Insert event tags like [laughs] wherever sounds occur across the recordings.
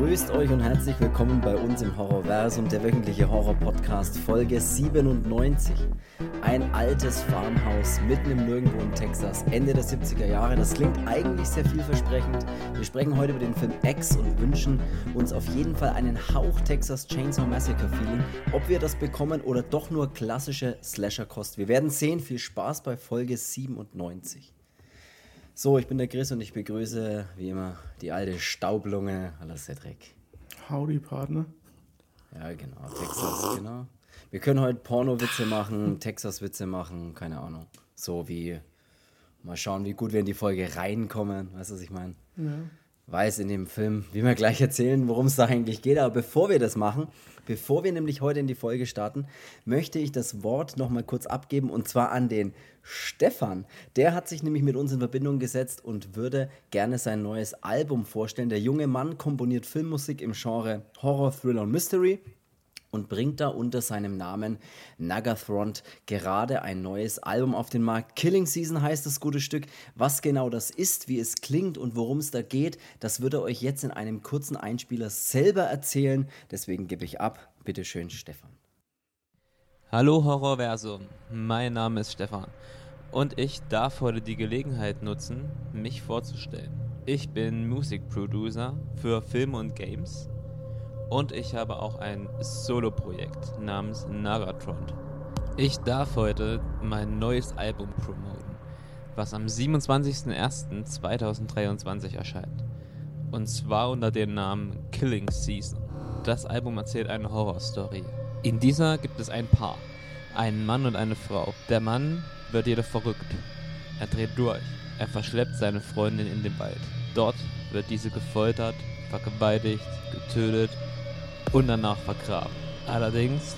Grüßt euch und herzlich willkommen bei uns im Horrorversum, der wöchentliche Horror-Podcast, Folge 97. Ein altes Farmhaus mitten im Nirgendwo in Texas, Ende der 70er Jahre. Das klingt eigentlich sehr vielversprechend. Wir sprechen heute über den Film X und wünschen uns auf jeden Fall einen Hauch Texas Chainsaw Massacre Feeling. Ob wir das bekommen oder doch nur klassische Slasher-Kost. Wir werden sehen. Viel Spaß bei Folge 97. So, ich bin der Chris und ich begrüße wie immer die alte Staublunge aller Cedric. Howdy, Partner. Ja, genau, Texas, genau. Wir können heute Porno-Witze machen, Texas-Witze machen, keine Ahnung. So wie, mal schauen, wie gut wir in die Folge reinkommen, weißt du, was ich meine? Ja. Weiß in dem Film, wie wir gleich erzählen, worum es da eigentlich geht. Aber bevor wir das machen, Bevor wir nämlich heute in die Folge starten, möchte ich das Wort nochmal kurz abgeben und zwar an den Stefan. Der hat sich nämlich mit uns in Verbindung gesetzt und würde gerne sein neues Album vorstellen. Der junge Mann komponiert Filmmusik im Genre Horror, Thriller und Mystery und bringt da unter seinem Namen Nagathront gerade ein neues Album auf den Markt. Killing Season heißt das gute Stück. Was genau das ist, wie es klingt und worum es da geht, das wird er euch jetzt in einem kurzen Einspieler selber erzählen. Deswegen gebe ich ab. Bitte schön, Stefan. Hallo Horrorversum, mein Name ist Stefan und ich darf heute die Gelegenheit nutzen, mich vorzustellen. Ich bin Musikproducer für Filme und Games und ich habe auch ein Solo-Projekt namens Nagatron. Ich darf heute mein neues Album promoten, was am 27.01.2023 erscheint. Und zwar unter dem Namen Killing Season. Das Album erzählt eine Horrorstory. In dieser gibt es ein Paar, einen Mann und eine Frau. Der Mann wird jedoch verrückt. Er dreht durch. Er verschleppt seine Freundin in den Wald. Dort wird diese gefoltert, vergewaltigt, getötet und danach vergraben. Allerdings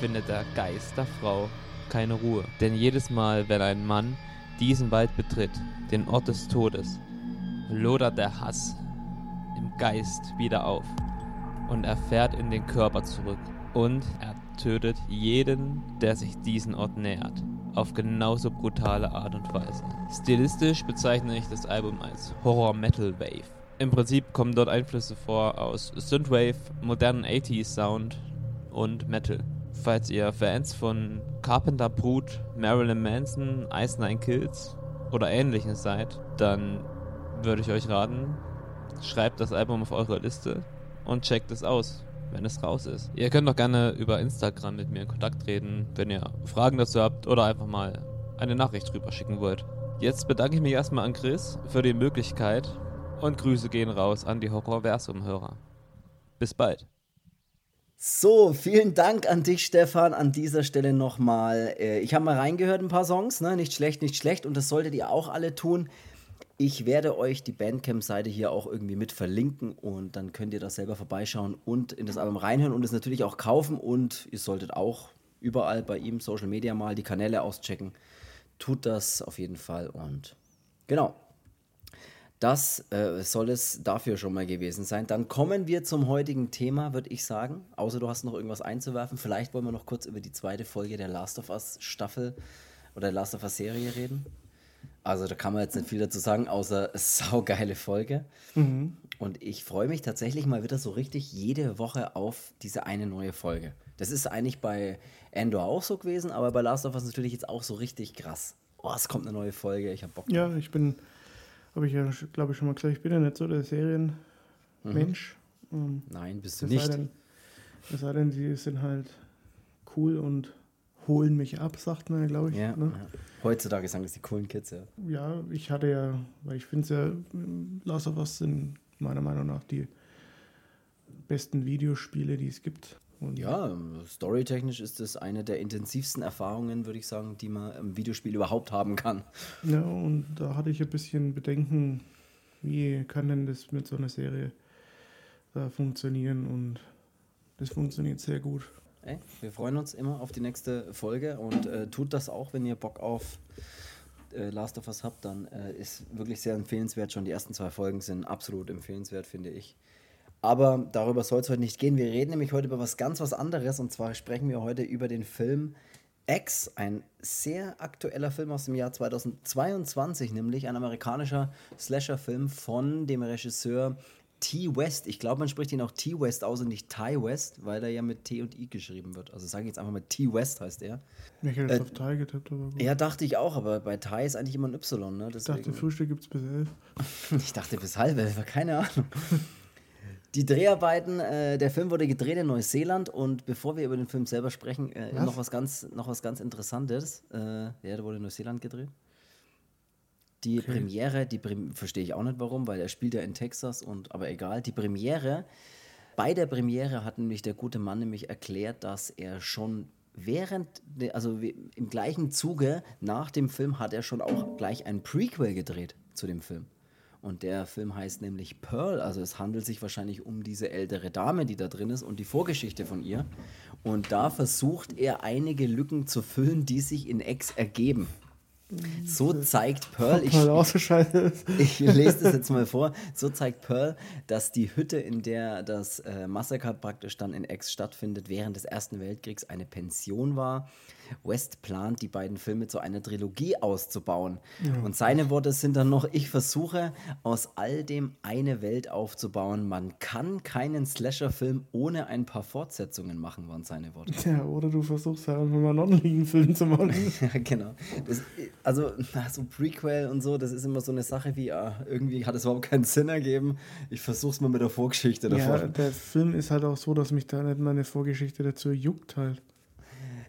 findet der Geist der Frau keine Ruhe. Denn jedes Mal, wenn ein Mann diesen Wald betritt, den Ort des Todes, lodert der Hass im Geist wieder auf und er fährt in den Körper zurück und er tötet jeden, der sich diesen Ort nähert, auf genauso brutale Art und Weise. Stilistisch bezeichne ich das Album als Horror Metal Wave. Im Prinzip kommen dort Einflüsse vor aus Synthwave, modernen 80s Sound und Metal. Falls ihr Fans von Carpenter Brut, Marilyn Manson, Ice Nine Kills oder ähnliches seid, dann würde ich euch raten, schreibt das Album auf eure Liste und checkt es aus, wenn es raus ist. Ihr könnt auch gerne über Instagram mit mir in Kontakt treten, wenn ihr Fragen dazu habt oder einfach mal eine Nachricht drüber schicken wollt. Jetzt bedanke ich mich erstmal an Chris für die Möglichkeit, und Grüße gehen raus an die Horrorversum-Hörer. Bis bald. So, vielen Dank an dich, Stefan, an dieser Stelle nochmal. Äh, ich habe mal reingehört, ein paar Songs, ne? Nicht schlecht, nicht schlecht. Und das solltet ihr auch alle tun. Ich werde euch die Bandcamp-Seite hier auch irgendwie mit verlinken und dann könnt ihr das selber vorbeischauen und in das Album reinhören und es natürlich auch kaufen. Und ihr solltet auch überall bei ihm Social Media mal die Kanäle auschecken. Tut das auf jeden Fall und genau. Das äh, soll es dafür schon mal gewesen sein. Dann kommen wir zum heutigen Thema, würde ich sagen. Außer du hast noch irgendwas einzuwerfen. Vielleicht wollen wir noch kurz über die zweite Folge der Last of Us Staffel oder der Last of Us Serie reden. Also da kann man jetzt nicht viel dazu sagen, außer [laughs] saugeile Folge. Mhm. Und ich freue mich tatsächlich mal wieder so richtig jede Woche auf diese eine neue Folge. Das ist eigentlich bei Endor auch so gewesen, aber bei Last of Us natürlich jetzt auch so richtig krass. Oh, es kommt eine neue Folge, ich habe Bock. Ja, ich bin habe ich ja, glaube ich, schon mal gesagt, ich bin ja nicht so der Serienmensch. Mhm. Ähm, Nein, bist du nicht. Denn, es sei denn, sie sind halt cool und holen mich ab, sagt man, glaube ich. Ja, ne? ja. Heutzutage sagen das die coolen Kids, ja. Ja, ich hatte ja, weil ich finde es ja, Last of Us sind meiner Meinung nach die besten Videospiele, die es gibt. Und ja, storytechnisch ist das eine der intensivsten Erfahrungen, würde ich sagen, die man im Videospiel überhaupt haben kann. Ja, und da hatte ich ein bisschen Bedenken, wie kann denn das mit so einer Serie da funktionieren und das funktioniert sehr gut. Ey, wir freuen uns immer auf die nächste Folge und äh, tut das auch, wenn ihr Bock auf äh, Last of Us habt, dann äh, ist wirklich sehr empfehlenswert. Schon die ersten zwei Folgen sind absolut empfehlenswert, finde ich. Aber darüber soll es heute nicht gehen. Wir reden nämlich heute über was ganz was anderes. Und zwar sprechen wir heute über den Film X, ein sehr aktueller Film aus dem Jahr 2022, nämlich ein amerikanischer Slasher-Film von dem Regisseur T West. Ich glaube, man spricht ihn auch T West aus und nicht Ty West, weil er ja mit T und I geschrieben wird. Also sage ich jetzt einfach mal T West heißt er. Ich hätte jetzt auf Thai getippt, aber gut. Ja, dachte ich auch, aber bei Ty ist eigentlich immer ein Y, ne? Ich dachte, Deswegen, Frühstück gibt es bis elf. ich dachte bis halb elf, keine Ahnung. [laughs] Die Dreharbeiten, äh, der Film wurde gedreht in Neuseeland und bevor wir über den Film selber sprechen, äh, Was? noch was ganz, noch was ganz Interessantes. Äh, ja, der wurde in Neuseeland gedreht. Die Premiere, die Prem verstehe ich auch nicht warum, weil er spielt ja in Texas und aber egal. Die Premiere, bei der Premiere hat nämlich der gute Mann nämlich erklärt, dass er schon während, de- also im gleichen Zuge nach dem Film hat er schon auch gleich ein Prequel gedreht zu dem Film. Und der Film heißt nämlich Pearl, also es handelt sich wahrscheinlich um diese ältere Dame, die da drin ist und die Vorgeschichte von ihr. Und da versucht er einige Lücken zu füllen, die sich in X ergeben. So zeigt Pearl, ich, [laughs] ich lese das jetzt mal vor. So zeigt Pearl, dass die Hütte, in der das äh, Massaker praktisch dann in X stattfindet, während des Ersten Weltkriegs eine Pension war. West plant, die beiden Filme zu einer Trilogie auszubauen. Und seine Worte sind dann noch, ich versuche aus all dem eine Welt aufzubauen. Man kann keinen Slasher-Film ohne ein paar Fortsetzungen machen, waren seine Worte. Ja, oder du versuchst halt einfach mal einen ordentlichen Film zu machen. [laughs] Ja, genau. Das, also, so Prequel und so, das ist immer so eine Sache wie, ah, irgendwie hat es überhaupt keinen Sinn ergeben. Ich versuch's mal mit der Vorgeschichte Ja, davon. der Film ist halt auch so, dass mich da nicht meine Vorgeschichte dazu juckt halt.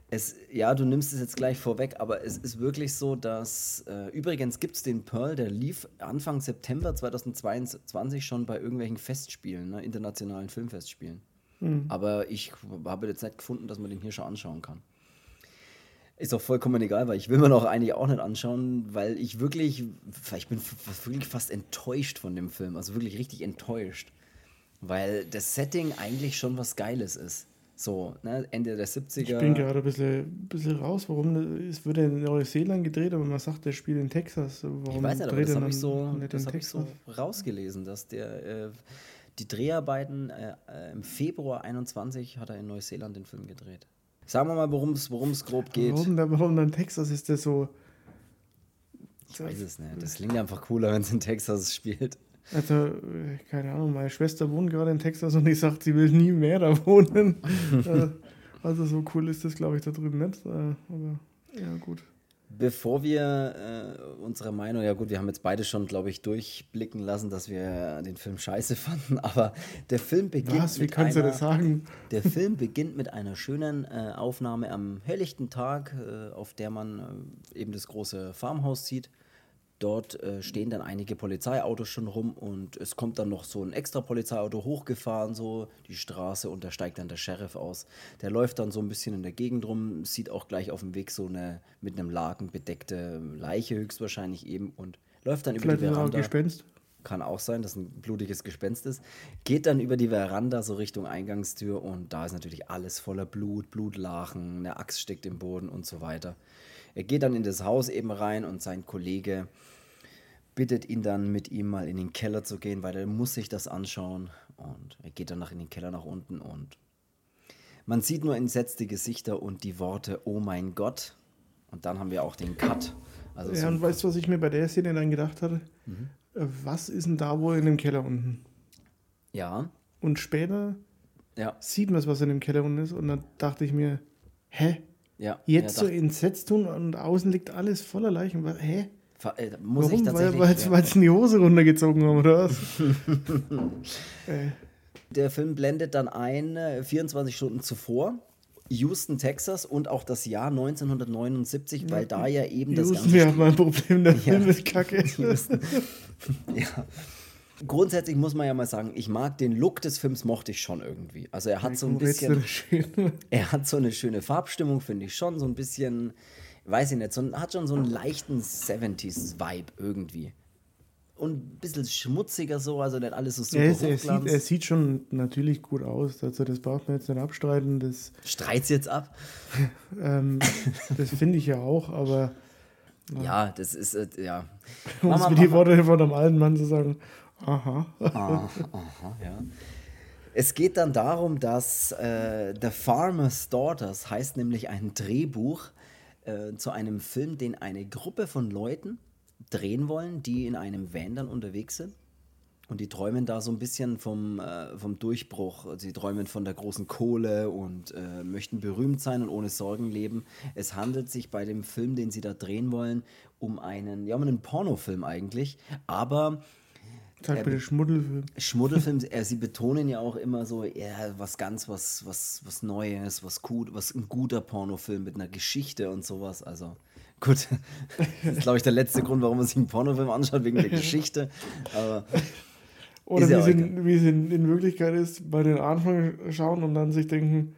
Es, ja, du nimmst es jetzt gleich vorweg, aber es ist wirklich so, dass äh, übrigens gibt es den Pearl, der lief Anfang September 2022 schon bei irgendwelchen Festspielen, ne, internationalen Filmfestspielen. Aber ich habe jetzt nicht gefunden, dass man den hier schon anschauen kann. Ist auch vollkommen egal, weil ich will mir noch eigentlich auch nicht anschauen, weil ich wirklich, ich bin wirklich fast enttäuscht von dem Film, also wirklich richtig enttäuscht, weil das Setting eigentlich schon was Geiles ist. So, ne, Ende der 70er. Ich bin gerade ein bisschen, bisschen raus, warum es wird in Neuseeland gedreht, aber man sagt, der spielt in Texas. Warum Ich weiß nicht, aber das habe ich, so, das hab ich so rausgelesen, dass der äh, die Dreharbeiten äh, im Februar 21 hat er in Neuseeland den Film gedreht. Sagen wir mal, worum es grob geht. Warum, warum dann Texas ist der so. Ich weiß es nicht. Das klingt einfach cooler, wenn es in Texas spielt. Also, äh, keine Ahnung, meine Schwester wohnt gerade in Texas und die sagt, sie will nie mehr da wohnen. [laughs] Äh, also, so cool ist das, glaube ich, da drüben nicht. Äh, Aber ja, gut. Bevor wir äh, unsere Meinung, ja gut, wir haben jetzt beide schon, glaube ich, durchblicken lassen, dass wir den Film scheiße [laughs] fanden, aber der Film beginnt Was? Wie mit kannst du einer, das sagen? Der Film beginnt mit einer schönen äh, Aufnahme am helllichten Tag, äh, auf der man eben das große Farmhaus sieht. Dort äh, stehen dann einige Polizeiautos schon rum und es kommt dann noch so ein extra Polizeiauto hochgefahren, so die Straße und da steigt dann der Sheriff aus. Der läuft dann so ein bisschen in der Gegend rum, sieht auch gleich auf dem Weg so eine mit einem Laken bedeckte Leiche höchstwahrscheinlich eben und läuft dann über Vielleicht die ist er auch ein Veranda. Gespenst. Kann auch sein, dass ein blutiges Gespenst ist. Geht dann über die Veranda so Richtung Eingangstür und da ist natürlich alles voller Blut, Blutlachen, eine Axt steckt im Boden und so weiter. Er geht dann in das Haus eben rein und sein Kollege bittet ihn dann mit ihm mal in den Keller zu gehen, weil er muss sich das anschauen und er geht dann nach in den Keller nach unten und man sieht nur entsetzte Gesichter und die Worte Oh mein Gott und dann haben wir auch den Cut. Also Ja, so und weißt du, was ich mir bei der Szene dann gedacht hatte? Mhm. Was ist denn da wohl in dem Keller unten? ja, Und später ja, sieht man es, was in dem Keller unten ist. Und dann dachte ich mir, hä? ja. Jetzt ja, so entsetzt tun und außen liegt alles voller Leichen. Hä? Äh, muss ich Warum? Weil, tatsächlich. weil, sie in die Hose runtergezogen haben, oder was? [laughs] äh, Der Film blendet dann ein, äh, 24 Stunden zuvor, Houston, Texas und auch das Jahr 1979, weil da ja eben das Houston, Ganze. wir haben ein Problem, der Film Ja. ist kacke. [laughs] Ja. Grundsätzlich muss man ja mal sagen, ich mag den Look des Films, mochte ich schon irgendwie. Also er hat so ein bisschen, das er hat so eine schöne Farbstimmung, finde ich schon, so ein bisschen, weiß ich nicht, so hat schon so einen leichten 70s-Vibe irgendwie. Und ein bisschen schmutziger so, also nicht alles so super Er, ist, er, sieht, er sieht schon natürlich gut aus. Also das braucht man jetzt nicht abstreiten. Das, Streit's jetzt ab? [laughs] ähm, das finde ich ja auch, aber Ja, das ist, äh, ja. um es mit die. Worte von einem alten Mann zu sagen, aha. Ah, aha, ja. Es geht dann darum, dass äh, The Farmer's Daughters heißt nämlich ein Drehbuch äh, zu einem Film, den eine Gruppe von Leuten drehen wollen, die in einem Van dann unterwegs sind. Und die träumen da so ein bisschen vom, äh, vom Durchbruch. Sie träumen von der großen Kohle und äh, möchten berühmt sein und ohne Sorgen leben. Es handelt sich bei dem Film, den sie da drehen wollen, um einen, ja, um einen Pornofilm eigentlich. Aber Sag bitte Schmuddelfilm. Schmuddelfilm, äh, [laughs] sie betonen ja auch immer so, ja, was ganz, was, was, was Neues, was gut, was ein guter Pornofilm mit einer Geschichte und sowas. Also gut, [laughs] das ist, glaube ich, der letzte Grund, warum man sich einen Pornofilm anschaut, wegen der Geschichte. Aber Oder Ist wie, ja sie, wie sie in, Wirklichkeit ist, bei den Anfang schauen und dann sich denken,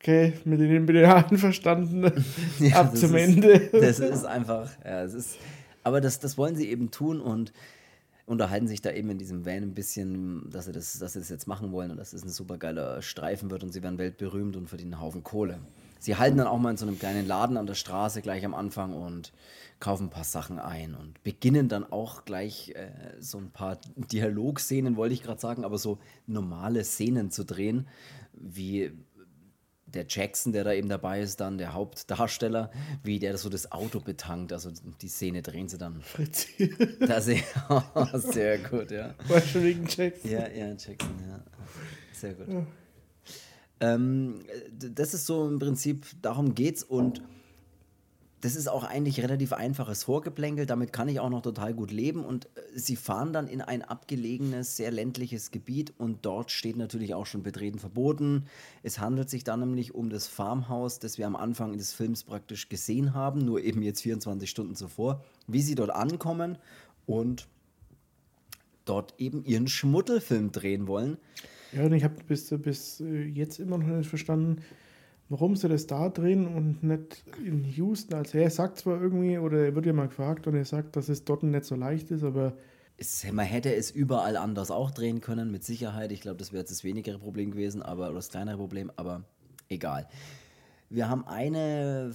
okay, mit denen bin ich einverstanden, [laughs] Ja, ab das zum ist- Ende. Das ist einfach, ja, es ist, aber das, das wollen sie eben tun und unterhalten sich da eben in diesem Van ein bisschen, dass sie das, dass sie das jetzt machen wollen und dass es ein super geiler Streifen wird und sie werden weltberühmt und verdienen einen Haufen Kohle. Sie halten dann auch mal in so einem kleinen Laden an der Straße gleich am Anfang und kaufen ein paar Sachen ein und beginnen dann auch gleich äh, so ein paar Dialogszenen, wollte ich gerade sagen, aber so normale Szenen zu drehen, wie der Jackson, der da eben dabei ist, dann der Hauptdarsteller, wie der so das Auto betankt. Also die Szene drehen sie dann. Fritzi. Da sehr, sehr gut, ja. Weißt du, wegen Jackson. Ja, ja, Jackson, ja. Sehr gut. Ähm, d- das ist so im Prinzip, darum geht's und das ist auch eigentlich relativ einfaches Vorgeplänkel, damit kann ich auch noch total gut leben. Und äh, sie fahren dann in ein abgelegenes, sehr ländliches Gebiet. Und dort steht natürlich auch schon Betreten verboten. Es handelt sich dann nämlich um das Farmhaus, das wir am Anfang des Films praktisch gesehen haben, nur eben jetzt 24 Stunden zuvor, wie sie dort ankommen und dort eben ihren Schmuddelfilm drehen wollen. Ja, und ich habe bis, bis äh, jetzt immer noch nicht verstanden, warum sie das da drehen und nicht in Houston. Also er sagt zwar irgendwie, oder er wird ja mal gefragt und er sagt, dass es dort nicht so leicht ist, aber man hätte es überall anders auch drehen können, mit Sicherheit. Ich glaube, das wäre jetzt das wenigere Problem gewesen, aber oder das kleinere Problem, aber egal. Wir haben eine,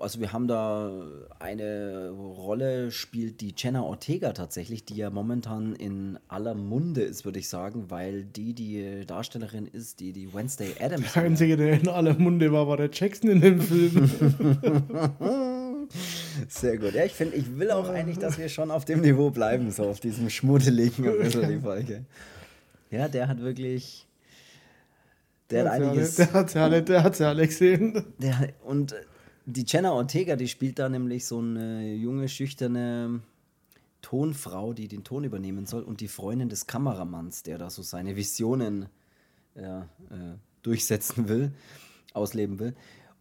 also wir haben da eine Rolle spielt die Jenna Ortega tatsächlich, die ja momentan in aller Munde ist, würde ich sagen, weil die die Darstellerin ist, die die Wednesday Adams. der Einzige, der in aller Munde war, war der Jackson in dem Film. [laughs] Sehr gut. Ja, ich finde, ich will auch eigentlich, dass wir schon auf dem Niveau bleiben, so auf diesem schmuddeligen ein bisschen die Folge. Ja, der hat wirklich. Der hat einiges. Der hat alle, der alle gesehen. Der, und die Jenna Ortega, die spielt da nämlich so eine junge, schüchterne Tonfrau, die den Ton übernehmen soll und die Freundin des Kameramanns, der da so seine Visionen ja, äh, durchsetzen will, ausleben will.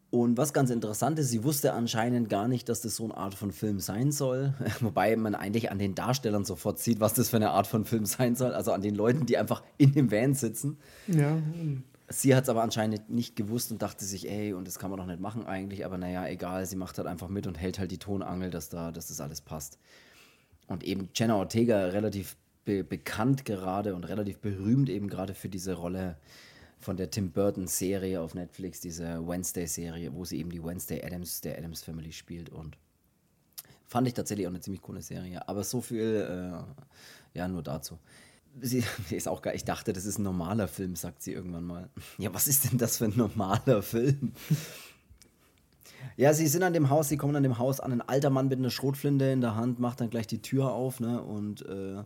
Und was ganz interessant ist, sie wusste anscheinend gar nicht, dass das so eine Art von Film sein soll. [laughs] Wobei man eigentlich an den Darstellern sofort sieht, was das für eine Art von Film sein soll. Also an den Leuten, die einfach in dem Van sitzen. Ja, Sie hat es aber anscheinend nicht gewusst und dachte sich, ey, und das kann man doch nicht machen eigentlich, aber naja, egal, sie macht halt einfach mit und hält halt die Tonangel, dass da, dass das alles passt. Und eben Jenna Ortega relativ be bekannt gerade und relativ berühmt eben gerade für diese Rolle von der Tim Burton Serie auf Netflix, diese Wednesday Serie, wo sie eben die Wednesday Adams der Adams Family spielt und fand ich tatsächlich auch eine ziemlich coole Serie, aber so viel äh, ja nur dazu. Sie, [laughs] ist auch geil. Ich dachte, das ist ein normaler Film, sagt sie irgendwann mal. Ja, was ist denn das für ein normaler Film? Ja, sie sind an dem Haus, sie kommen an dem Haus an. Ein alter Mann mit einer Schrotflinte in der Hand macht dann gleich die Tür auf ne, und äh,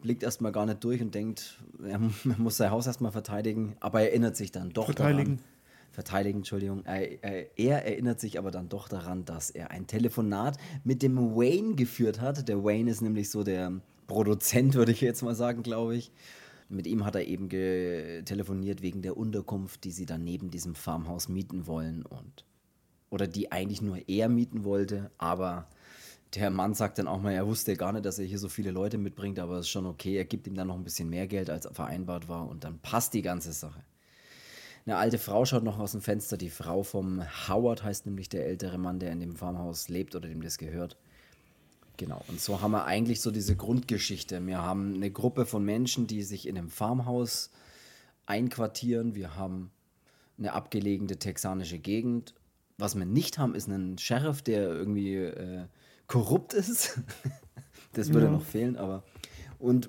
blickt erstmal gar nicht durch und denkt, er mu- [laughs] er muss sein Haus erstmal verteidigen, aber er erinnert sich dann doch Verteidigen. daran. Verteidigen, Entschuldigung. Er, er, er erinnert sich aber dann doch daran, dass er ein Telefonat mit dem Wayne geführt hat. Der Wayne ist nämlich so der Produzent, würde ich jetzt mal sagen, glaube ich. Mit ihm hat er eben telefoniert wegen der Unterkunft, die sie dann neben diesem Farmhaus mieten wollen und oder die eigentlich nur er mieten wollte, aber der Mann sagt dann auch mal, er wusste gar nicht, dass er hier so viele Leute mitbringt, aber es ist schon okay, er gibt ihm dann noch ein bisschen mehr Geld, als vereinbart war und dann passt die ganze Sache. Eine alte Frau schaut noch aus dem Fenster, die Frau vom Howard heißt nämlich der ältere Mann, der in dem Farmhaus lebt oder dem das gehört. Genau, und so haben wir eigentlich so diese Grundgeschichte. Wir haben eine Gruppe von Menschen, die sich in einem Farmhaus einquartieren. Wir haben eine abgelegene texanische Gegend. Was wir nicht haben, ist einen Sheriff, der irgendwie äh, korrupt ist. [laughs] das würde Ja. noch fehlen, aber. Und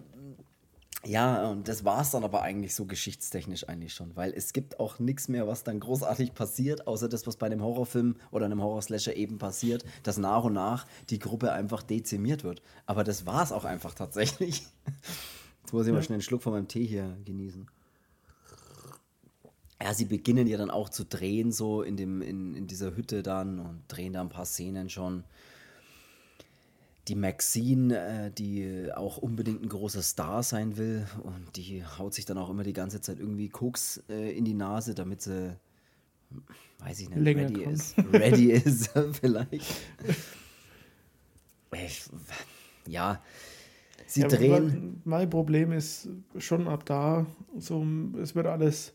Ja, und das war es dann aber eigentlich so geschichtstechnisch eigentlich schon, weil es gibt auch nichts mehr, was dann großartig passiert, außer das, was bei einem Horrorfilm oder einem Horrorslasher eben passiert, dass nach und nach die Gruppe einfach dezimiert wird. Aber das war es auch einfach tatsächlich. Jetzt muss ich mal schnell einen Schluck von meinem Tee hier genießen. Ja, sie beginnen ja dann auch zu drehen, so in, dem, in, in dieser Hütte dann und drehen da ein paar Szenen schon die Maxine, äh, die auch unbedingt ein großer Star sein will und die haut sich dann auch immer die ganze Zeit irgendwie Koks äh, in die Nase, damit sie, weiß ich nicht, Länger ready kommt. ist. Ready [laughs] ist [laughs] vielleicht. Ich, ja, sie Ja, drehen. Mein Problem ist schon ab da, so, es wird alles,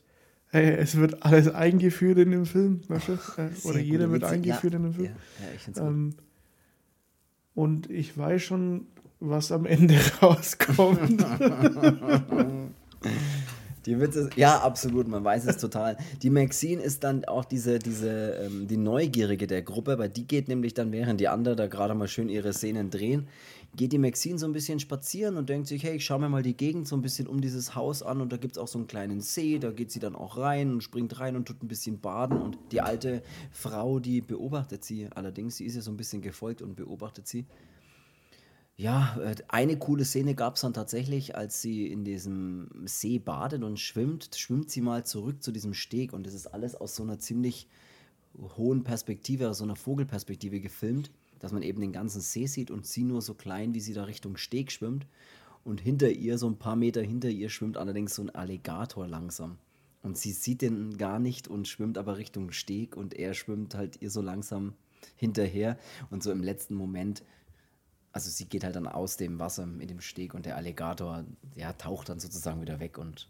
äh, es wird alles eingeführt in dem Film, weißt du? Äh, Oder jeder wird eingeführt ja, in dem Film. Ja, ja ich find's gut. Und ich weiß schon, was am Ende [laughs] rauskommt. Die Witze, ja, absolut, man weiß es total. Die Maxine ist dann auch diese, diese, ähm, die Neugierige der Gruppe, weil die geht nämlich dann, während die anderen da gerade mal schön ihre Szenen drehen, geht die Maxine so ein bisschen spazieren und denkt sich, hey, ich schaue mir mal die Gegend so ein bisschen um dieses Haus an und da gibt es auch so einen kleinen See, da geht sie dann auch rein und springt rein und tut ein bisschen baden und die alte Frau, die beobachtet sie allerdings, sie ist ja so ein bisschen gefolgt und beobachtet sie. Ja, äh, eine coole Szene gab es dann tatsächlich, als sie in diesem See badet und schwimmt, schwimmt sie mal zurück zu diesem Steg und das ist alles aus so einer ziemlich hohen Perspektive, aus so einer Vogelperspektive gefilmt, dass man eben den ganzen See sieht und sie nur so klein, wie sie da Richtung Steg schwimmt und hinter ihr, so ein paar Meter hinter ihr, schwimmt allerdings so ein Alligator langsam. Und sie sieht den gar nicht und schwimmt aber Richtung Steg und er schwimmt halt ihr so langsam hinterher und so im letzten Moment also sie geht halt dann aus dem Wasser mit dem Steg und der Alligator, ja, taucht dann sozusagen wieder weg und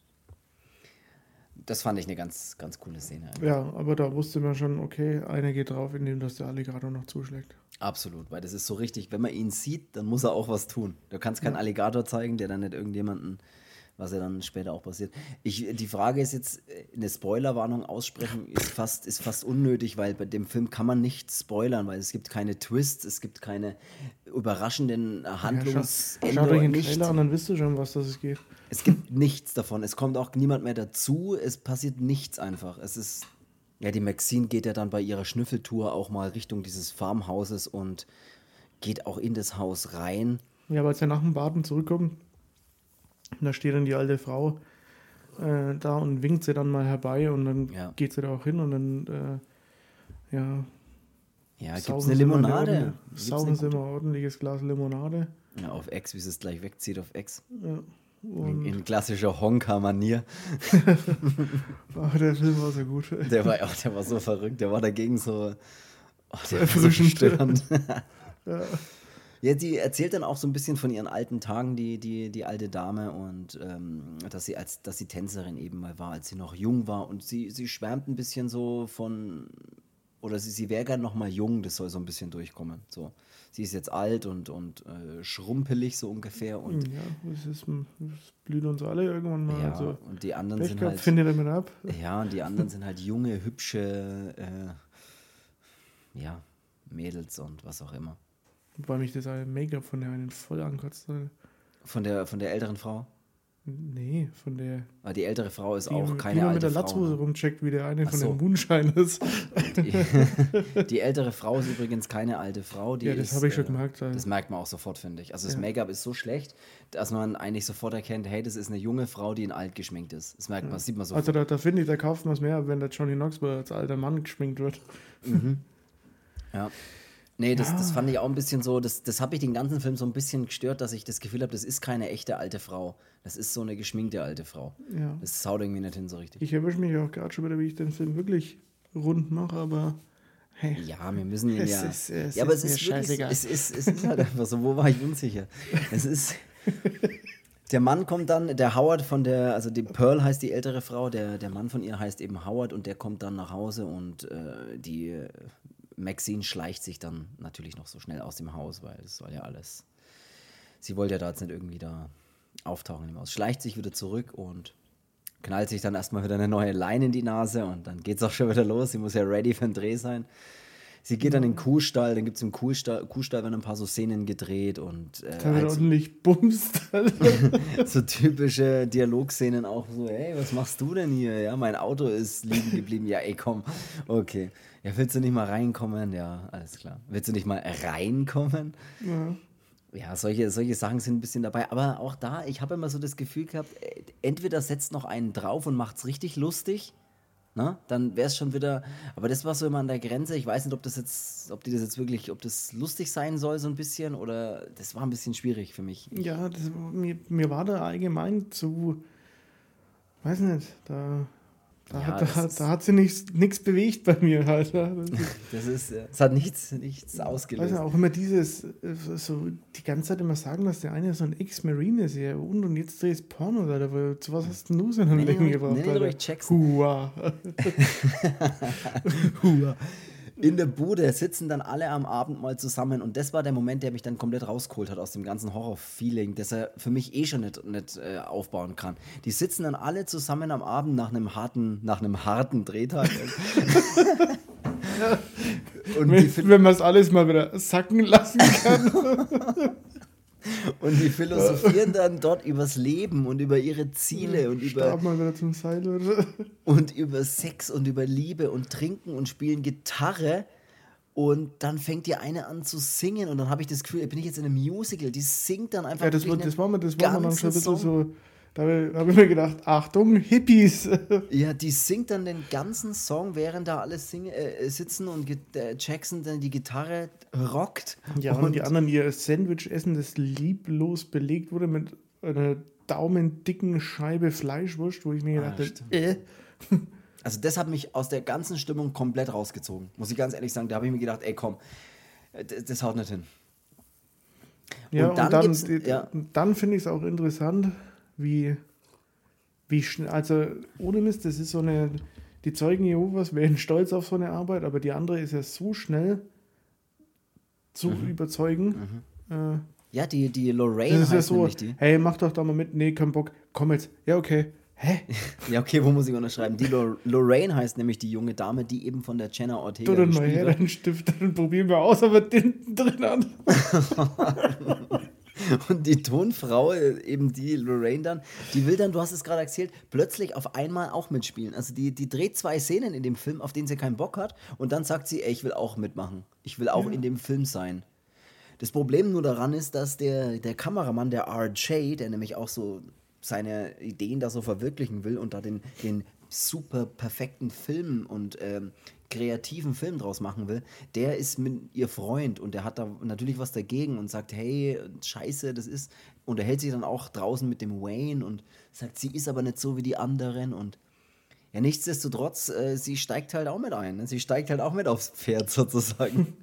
das fand ich eine ganz, ganz coole Szene. ja, aber da wusste man schon, okay, einer geht drauf, indem das der Alligator noch zuschlägt. Absolut, weil das ist so richtig, wenn man ihn sieht, dann muss er auch was tun. Du kannst keinen Alligator zeigen, der dann nicht irgendjemanden, was ja dann später auch passiert. Ich, die Frage ist jetzt, äh, eine Spoilerwarnung aussprechen ist fast, ist fast unnötig, weil bei dem Film kann man nicht spoilern, weil es gibt keine Twists, es gibt keine überraschenden Ja, schau, Handlungsänderungen. schau dir den nicht. Trailer an, dann wisst ihr schon, was das es geht. Es gibt nichts davon. Es kommt auch niemand mehr dazu. Es passiert nichts einfach. Es ist. Ja, die Maxine geht ja dann bei ihrer Schnüffeltour auch mal Richtung dieses Farmhauses und geht auch in das Haus rein. Ja, aber als er nach dem Baden zurückkommt, da steht dann die alte Frau äh, da und winkt sie dann mal herbei und dann Ja. geht sie da auch hin und dann, äh, ja, Ja, gibt es saugen eine Limonade? Gibt's Saugen sie mal ein ordentliches Glas Limonade. Ja, auf Ex, wie sie es gleich wegzieht auf Ex. Ja. In, Und in klassischer Honka-Manier. [laughs] ach, der Film war so gut. Der war, oh, der war so verrückt. Der war dagegen so. Oh, der so erfrischend. störend. [laughs] Ja. Ja, die erzählt dann auch so ein bisschen von ihren alten Tagen, die, die, die alte Dame, und ähm, dass sie als dass sie Tänzerin eben mal war, als sie noch jung war. Und sie, sie schwärmt ein bisschen so von, oder sie, sie wäre gern noch mal jung, das soll so ein bisschen durchkommen. So. Sie ist jetzt alt und, und äh, schrumpelig so ungefähr. Und, ja, das, ist, das blüht uns alle irgendwann mal. ja, also, und die anderen sind gehabt, halt. findet damit ab. [laughs] Ja, und die anderen sind halt junge, hübsche äh, ja, Mädels und was auch immer. Wobei mich das Make-up von der einen voll ankotzt. Von der, von der älteren Frau? Nee, von der. Weil die ältere Frau ist die, auch die keine immer alte mit der. Latzhose ne? rumcheckt, wie der eine Ach von so. den Moonshiners. Die, [laughs] die ältere Frau ist übrigens keine alte Frau. Die Ja, das ist, habe ich schon äh, gemerkt, also. Das merkt man auch sofort, finde ich. Also das Ja. Make-up ist so schlecht, dass man eigentlich sofort erkennt, hey, das ist eine junge Frau, die in alt geschminkt ist. Das merkt man, das sieht man sofort. Also da, da finde ich, da kauft man es mehr, wenn der Johnny Knoxville als alter Mann geschminkt wird. [laughs] Ja. Nee, das, das fand ich auch ein bisschen so, das, das habe ich den ganzen Film so ein bisschen gestört, dass ich das Gefühl habe, das ist keine echte alte Frau. Das ist so eine geschminkte alte Frau. Ja. Das haut irgendwie nicht hin so richtig. Ich erwische mich auch gerade schon wieder, wie ich den Film wirklich rund mache, aber hey, Ja, wir müssen ihn Es ja. ist- es ja, aber ist es ist, scheißegal. es, ist, es ist halt einfach so, wo war ich unsicher? Es ist. [laughs] Der Mann kommt dann, der Howard von der, also die Pearl heißt die ältere Frau, der, der Mann von ihr heißt eben Howard und der kommt dann nach Hause und äh, die Maxine schleicht sich dann natürlich noch so schnell aus dem Haus, weil es soll ja alles. Sie wollte ja da jetzt nicht irgendwie da auftauchen im Haus. Schleicht sich wieder zurück und knallt sich dann erstmal wieder eine neue Leine in die Nase und dann geht's auch schon wieder los. Sie muss ja ready für den Dreh sein. Sie geht dann in den Kuhstall, dann gibt es im Kuhstall, Kuhstall werden ein paar so Szenen gedreht und äh, wird halt so, ordentlich bumst. [laughs] so typische Dialogszenen auch so, hey, was machst du denn hier? Ja, mein Auto ist liegen geblieben. Ja, ey, komm. Okay. Ja, willst du nicht mal reinkommen? Ja, alles klar. Willst du nicht mal reinkommen? ja. Ja, solche, solche Sachen sind ein bisschen dabei. Aber auch da, ich habe immer so das Gefühl gehabt, äh, entweder setzt noch einen drauf und macht es richtig lustig, ne? dann wäre es schon wieder. Aber das war so immer an der Grenze. Ich weiß nicht, ob das jetzt, ob die das jetzt wirklich, ob das lustig sein soll, so ein bisschen, oder das war ein bisschen schwierig für mich. Ja, das, mir, mir war da allgemein zu, weiß nicht, da, da, [laughs] Ja, da, da hat sie nichts, bewegt bei mir halt. Das [laughs] ist, Das ist, äh, es hat nichts, nichts weiß ausgelöst. nicht, auch immer dieses, äh, so die ganze Zeit immer sagen, dass der eine so ein Ex-Marine ist, ja, und, und jetzt drehst Porno, Alter, weil, zu was hast denn du so in deinem Nenn ihn Leben gebracht, nenn ruhig Jackson. Hua. [laughs] In der Bude sitzen dann alle am Abend mal zusammen und das war der Moment, der mich dann komplett rausgeholt hat aus dem ganzen Horror-Feeling, das er für mich eh schon nicht, nicht äh, aufbauen kann. Die sitzen dann alle zusammen am Abend nach einem harten, nach einem harten Drehtag. [laughs] und, Wenn, wenn man es alles mal wieder sacken lassen kann. [laughs] [laughs] und die philosophieren dann dort übers Leben und über ihre Ziele und über, Stab mal wieder zum Seil. Oder? und über Sex und über Liebe und Trinken und spielen Gitarre. Und dann fängt die eine an zu singen und dann habe ich das Gefühl, bin ich jetzt in einem Musical, die singt dann einfach Ja, das, war, das war mir, das war mir dann schon ein bisschen Song. so. Da habe ich mir gedacht, Achtung, Hippies. [laughs] Ja, die singt dann den ganzen Song, während da alle sing äh, sitzen und äh, Jackson dann die Gitarre rockt. Ja, und, die anderen ihr Sandwich essen, das lieblos belegt wurde mit einer daumendicken Scheibe Fleischwurst, wo ich mir Ah, gedacht habe, äh, [laughs] Also das hat mich aus der ganzen Stimmung komplett rausgezogen. Muss ich ganz ehrlich sagen, da habe ich mir gedacht, ey komm, äh, das, das haut nicht hin. Ja, Und und dann dann, ja. dann finde ich es auch interessant, wie, wie schnell, also ohne Mist, das ist so eine, die Zeugen Jehovas wären stolz auf so eine Arbeit, aber die andere ist ja so schnell zu Mhm. überzeugen. Äh, Ja, die, die Lorraine das ist ja so, hey, mach doch da mal mit, nee, kein Bock, komm jetzt, ja, okay, hä? [laughs] Ja, okay, wo muss ich unterschreiben? Die Lor Lorraine heißt nämlich die junge Dame, die eben von der Jenna Ortega Du dann mal her, deinen Stift, dann probieren wir aus, ob er den drin hat. [laughs] [laughs] Und die Tonfrau, eben die Lorraine dann, die will dann, du hast es gerade erzählt, plötzlich auf einmal auch mitspielen. Also die, die dreht zwei Szenen in dem Film, auf denen sie keinen Bock hat. Und dann sagt sie, ey, ich will auch mitmachen. Ich will auch Ja. in dem Film sein. Das Problem nur daran ist, dass der, der Kameramann, der RJ, der nämlich auch so seine Ideen da so verwirklichen will und da den, den super perfekten Film und ähm, kreativen Film draus machen will, der ist mit ihr Freund und der hat da natürlich was dagegen und sagt, hey, scheiße, das ist, unterhält sich dann auch draußen mit dem Wayne und sagt, sie ist aber nicht so wie die anderen und ja, nichtsdestotrotz, äh, sie steigt halt auch mit ein. Ne? Sie steigt halt auch mit aufs Pferd [laughs] sozusagen.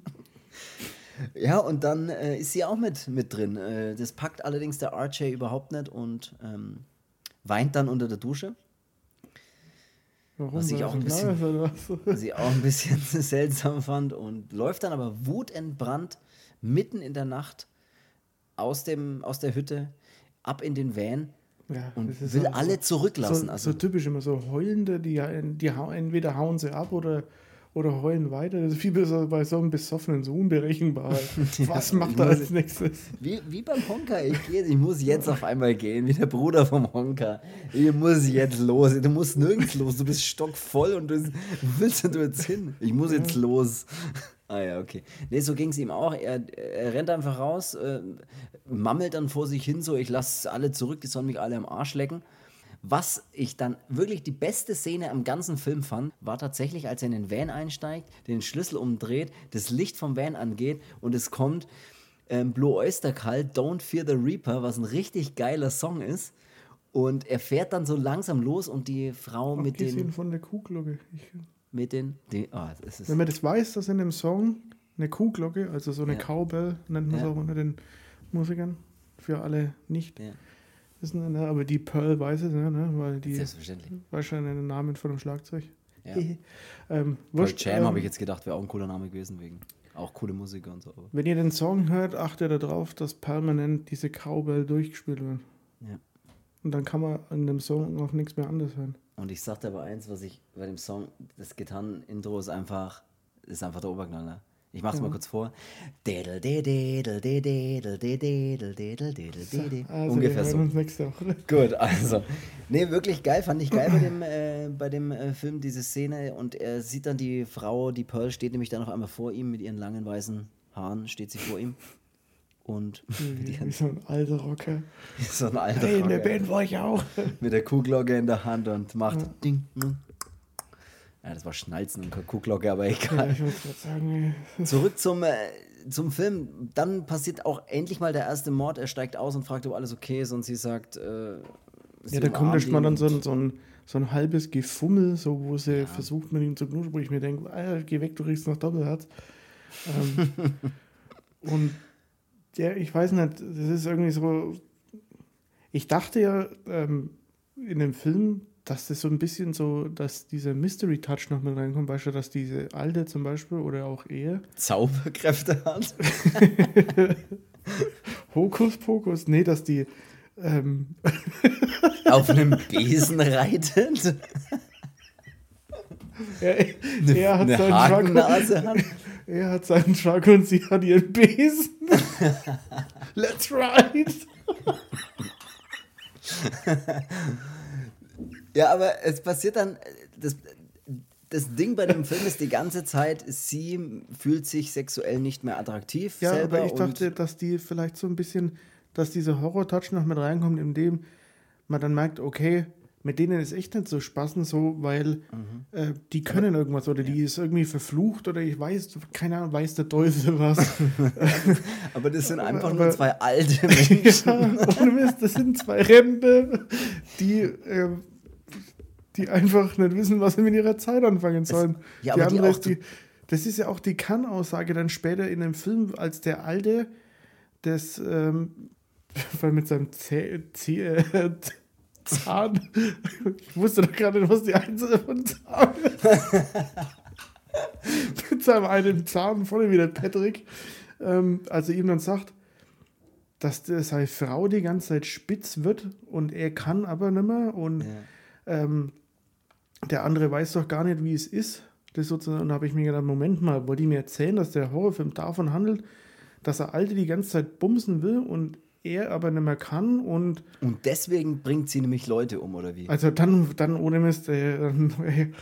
ja, und dann äh, ist sie auch mit, mit drin. Äh, das packt allerdings der RJ überhaupt nicht und ähm, weint dann unter der Dusche. Warum? [laughs] Was ich auch ein bisschen- was? ich auch ein bisschen seltsam fand und läuft dann aber wutentbrannt mitten in der Nacht aus, dem, aus der Hütte ab in den Van Ja, und will so- alle zurücklassen. So, also, so typisch immer so heulende, die, die entweder hauen sie ab oder, oder heulen weiter. Das ist viel besser bei so einem Besoffenen, so unberechenbar. [laughs] Was macht ich er als nächstes? wie, wie beim Honka, ich, geh, ich muss jetzt auf einmal gehen, wie der Bruder vom Honka. Ich muss jetzt los. Du musst nirgends los, du bist stockvoll und du, willst du jetzt hin? Ich muss jetzt los. [laughs] Ah ja, okay. Nee, so ging es ihm auch. Er, er rennt einfach raus, äh, mammelt dann vor sich hin, so ich lasse alle zurück, die sollen mich alle am Arsch lecken. Was ich dann wirklich die beste Szene am ganzen Film fand, war tatsächlich, als er in den Van einsteigt, den Schlüssel umdreht, das Licht vom Van angeht und es kommt ähm, Blue Oyster Cult, Don't Fear the Reaper, was ein richtig geiler Song ist. Und er fährt dann so langsam los und die Frau mit Abgesehen den, von der Kuhglocke. Ich, mit den, die, oh, wenn man das weiß, dass in dem Song eine Kuhglocke, also so eine Ja. Cowbell, nennt man es Ja. auch unter den Musikern, für alle nicht ja, wissen, ne? aber die Pearl weiß es, ne? ne? weil die selbstverständlich. weiß schon den Namen von dem Schlagzeug. Ja. [laughs] ähm, wurscht, Jam ähm, habe ich jetzt gedacht, wäre auch ein cooler Name gewesen, wegen auch coole Musiker und so. Aber, Wenn ihr den Song hört, achtet darauf, dass permanent diese Cowbell durchgespielt wird. ja. Und dann kann man an dem Song auch nichts mehr anderes hören. Und ich sagte aber eins, was ich bei dem Song, das Gitarren-Intro ist einfach ist einfach der Oberknaller. Ich mach's Ja. mal kurz vor. Also, Ungefähr so. Gut, also. Nee, wirklich geil, fand ich geil bei dem, äh, bei dem äh, Film, diese Szene. Und er sieht dann die Frau, die Pearl, steht nämlich dann auf einmal vor ihm mit ihren langen weißen Haaren, steht sie vor ihm. Und [laughs] Wie, wie so ein alter Rocker. [laughs] so ein alter Hey, in der Rocker Band war ich auch. mit der Kuhglocke in der Hand und macht Ding. Ding. Ja, das war Schnalzen und Kuhglocke, aber Ja, egal. ich gerade sagen. Zurück zum, äh, zum Film. Dann passiert auch endlich mal der erste Mord. Er steigt aus und fragt, ob alles okay ist. Und sie sagt, äh, sie ja, da kommt umarmt erst mal ihn dann so ein, so, ein, so ein halbes Gefummel, so wo sie versucht mit ihm zu knutschen, wo ich mir denke, Alter, geh weg, du riechst nach Doppelherz. Ähm, [laughs] und ja, ich weiß nicht, das ist irgendwie so. Ich dachte ja ähm, in dem Film, dass das so ein bisschen so, dass dieser Mystery Touch noch mit reinkommt, du, dass diese Alte zum Beispiel oder auch er Zauberkräfte hat. [laughs] Hokus Pokus, nee, dass die ähm, [laughs] auf einem Besen reitet. er, er hat eine seinen Truck Hakennase hat. [laughs] Er hat seinen Truck und sie hat ihren Besen. Let's ride! Ja, aber es passiert dann. Das, das Ding bei dem Film ist die ganze Zeit, sie fühlt sich sexuell nicht mehr attraktiv Ja, selber. aber ich dachte, dass die vielleicht so ein bisschen, dass dieser Horror-Touch noch mit reinkommt, indem man dann merkt, okay, mit denen ist echt nicht so spaßen, so, weil äh, die können irgendwas oder die ist irgendwie verflucht oder ich weiß, keine Ahnung, weiß der Teufel was. [laughs] aber das sind einfach aber- nur zwei alte [laughs] Menschen. ja, ohne Mist, das sind zwei Rempel, die, ähm, die einfach nicht wissen, was sie mit ihrer Zeit anfangen sollen. ja, die aber die andere auch ist die, das ist ja auch die Kann-Aussage dann später in dem Film, als der Alte das, ähm, [laughs] weil mit seinem Zäh Zäh [laughs] äh, Zahn, ich wusste doch gerade nicht, was die Einzelne von Zahn ist. [laughs] mit seinem einen Zahn vorne wieder Patrick, ähm, als er ihm dann sagt, dass der, seine Frau die ganze Zeit spitz wird und er kann aber nicht mehr und ähm, der andere weiß doch gar nicht, wie es ist. Das sozusagen, und da habe ich mir gedacht, Moment mal, wollte ich mir erzählen, dass der Horrorfilm davon handelt, dass er Alte die ganze Zeit bumsen will und er aber nicht mehr kann und Und deswegen bringt sie nämlich Leute um, oder wie? also dann, dann ohne Mist, äh, dann, äh,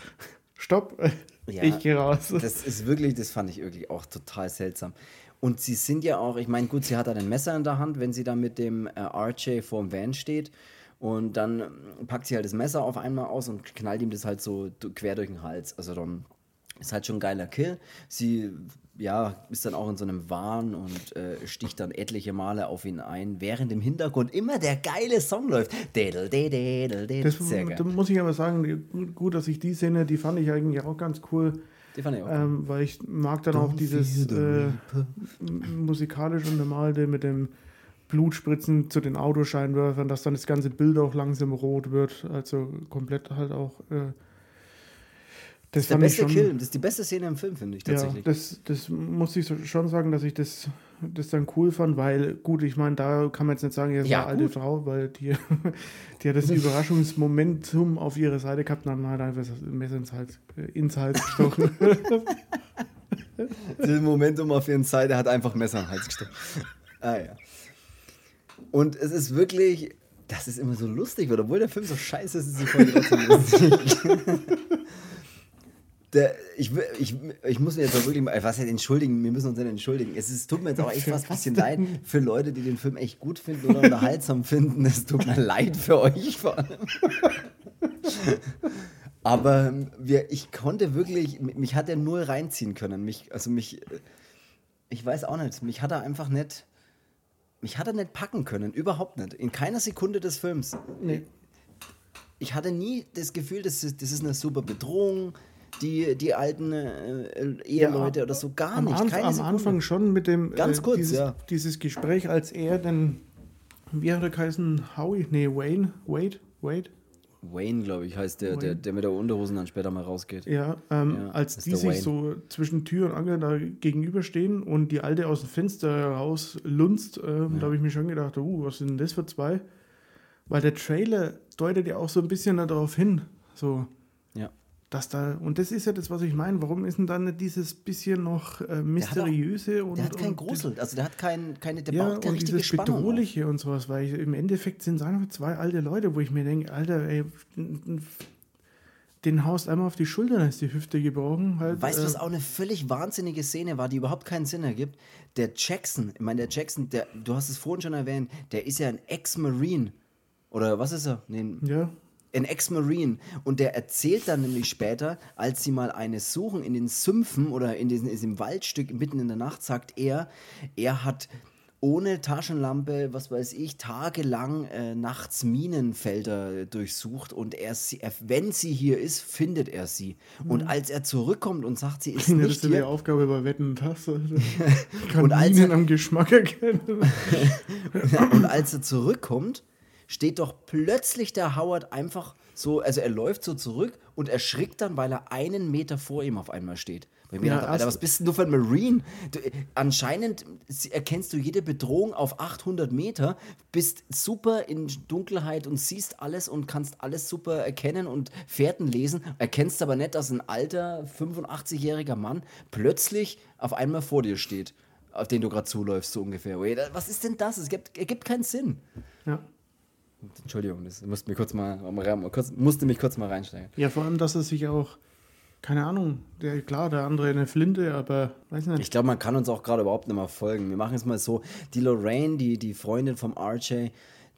stopp, äh, Ja, ich gehe raus. Das ist wirklich, das fand ich wirklich auch total seltsam. Und sie sind ja auch, ich meine, gut, sie hat dann ein Messer in der Hand, wenn sie da mit dem äh, RJ vorm Van steht. Und dann ähm, packt sie halt das Messer auf einmal aus und knallt ihm das halt so quer durch den Hals. Also dann ist halt schon ein geiler Kill. Sie, ja, ist dann auch in so einem Wahn und äh, sticht dann etliche Male auf ihn ein, während im Hintergrund immer der geile Song läuft. Dädel, dädel, dädel. Das, Sehr geil. da muss ich aber sagen, gut- dass ich die Szene, die fand ich eigentlich auch ganz cool, Die fand ich auch. ähm, weil ich mag dann auch dieses äh, musikalisch untermalte mit dem Blutspritzen zu den Autoscheinwerfern, dass dann das ganze Bild auch langsam rot wird, also komplett halt auch. Äh, das das ist der beste Kill. Das ist die beste Szene im Film, finde ich Ja, tatsächlich. das, das muss ich schon sagen, dass ich das, das dann cool fand, weil, gut, ich meine, da kann man jetzt nicht sagen, ja, das Ja, eine alte. Frau, weil die, [laughs] die hat das [laughs] Überraschungsmomentum auf ihrer Seite gehabt und dann hat einfach das Messer ins Hals, äh, ins Hals gestochen. [laughs] Das Momentum auf ihren Seite hat einfach Messer am Hals gesteckt. Ah ja. Und es ist wirklich, dass es immer so lustig wird, obwohl der Film so scheiße ist, ist die Folge trotzdem lustig. [laughs] Der, ich, ich, ich muss mir jetzt auch wirklich mal, was heißt entschuldigen, wir müssen uns nicht entschuldigen. Es ist, tut mir jetzt auch echt fast ein bisschen leid für Leute, die den Film echt gut finden oder unterhaltsam finden. Es tut mir leid für euch vor allem. Aber ähm, wir, ich konnte wirklich, mich hat er null reinziehen können. Mich, also mich, äh, ich weiß auch nicht, mich hat er einfach nicht, mich hat er nicht packen können, überhaupt nicht. In keiner Sekunde des Films. nee. Ich hatte nie das Gefühl, das ist, das ist eine super Bedrohung, die, die alten äh, Eheleute oder so, gar nicht. Anf Keine am Sekunde. Anfang schon mit dem Ganz kurz, dieses, ja. dieses Gespräch, als er dann, wie hat er geheißen, Howie, nee, Wayne, Wade, Wade, Wayne, glaube ich, heißt der, der, Wayne. der mit der Unterhosen dann später mal rausgeht. ja, ähm, Ja, als die sich Wayne. so zwischen Tür und Angel da gegenüberstehen und die Alte aus dem Fenster raus lunzt, ähm, da habe ich mir schon gedacht, uh, was sind denn das für zwei? Weil der Trailer deutet ja auch so ein bisschen darauf hin, so, Ja. Dass da, und das ist ja das, was ich meine, warum ist denn dann dieses bisschen noch äh, mysteriöse der hat auch, und. Der hat keinen und, Grusel, also der hat kein, keine, der ja, baut keine und richtige dieses Spannung. auf. Bedrohliche und sowas, weil ich, im Endeffekt sind es einfach zwei alte Leute, wo ich mir denke, Alter, ey, den haust einmal auf die Schulter, dann ist die Hüfte gebrochen. Halt, Weißt du, was äh, auch eine völlig wahnsinnige Szene war, die überhaupt keinen Sinn ergibt? Der Jackson, ich meine, der Jackson, der, du hast es vorhin schon erwähnt, der ist ja ein Ex-Marine. Oder was ist er? Nee, Ja, ein Ex-Marine. Und der erzählt dann nämlich später, als sie mal eine suchen in den Sümpfen oder in diesem, in diesem Waldstück mitten in der Nacht, sagt er, er hat ohne Taschenlampe, was weiß ich, tagelang äh, nachts Minenfelder durchsucht und er, sie, er, wenn sie hier ist, findet er sie. Und als er zurückkommt und sagt, sie [laughs] ist ja, das nicht ist ja die hier, Aufgabe bei Wetten und Tass. Alter. [laughs] Kann Und Minen er- am Geschmack erkennen. [laughs] und als er zurückkommt, steht doch plötzlich der Howard einfach so, also er läuft so zurück und erschrickt dann, weil er einen Meter vor ihm auf einmal steht. Bei mir Ja, dachte, Alter, was bist denn du für ein Marine? Du, äh, anscheinend erkennst du jede Bedrohung auf 800 Meter, bist super in Dunkelheit und siehst alles und kannst alles super erkennen und Fährten lesen, erkennst aber nicht, dass ein alter 85-jähriger Mann plötzlich auf einmal vor dir steht, auf den du gerade zuläufst, so ungefähr. Was ist denn das? Es gibt, ergibt keinen Sinn. Ja. Entschuldigung, das musste, mir kurz mal, kurz, musste mich kurz mal reinsteigen. ja, vor allem, dass er sich auch, keine Ahnung, der, klar, der andere eine Flinte, aber weiß nicht. Ich glaube, man kann uns auch gerade überhaupt nicht mehr folgen. Wir machen es mal so: Die Lorraine, die, die Freundin vom RJ,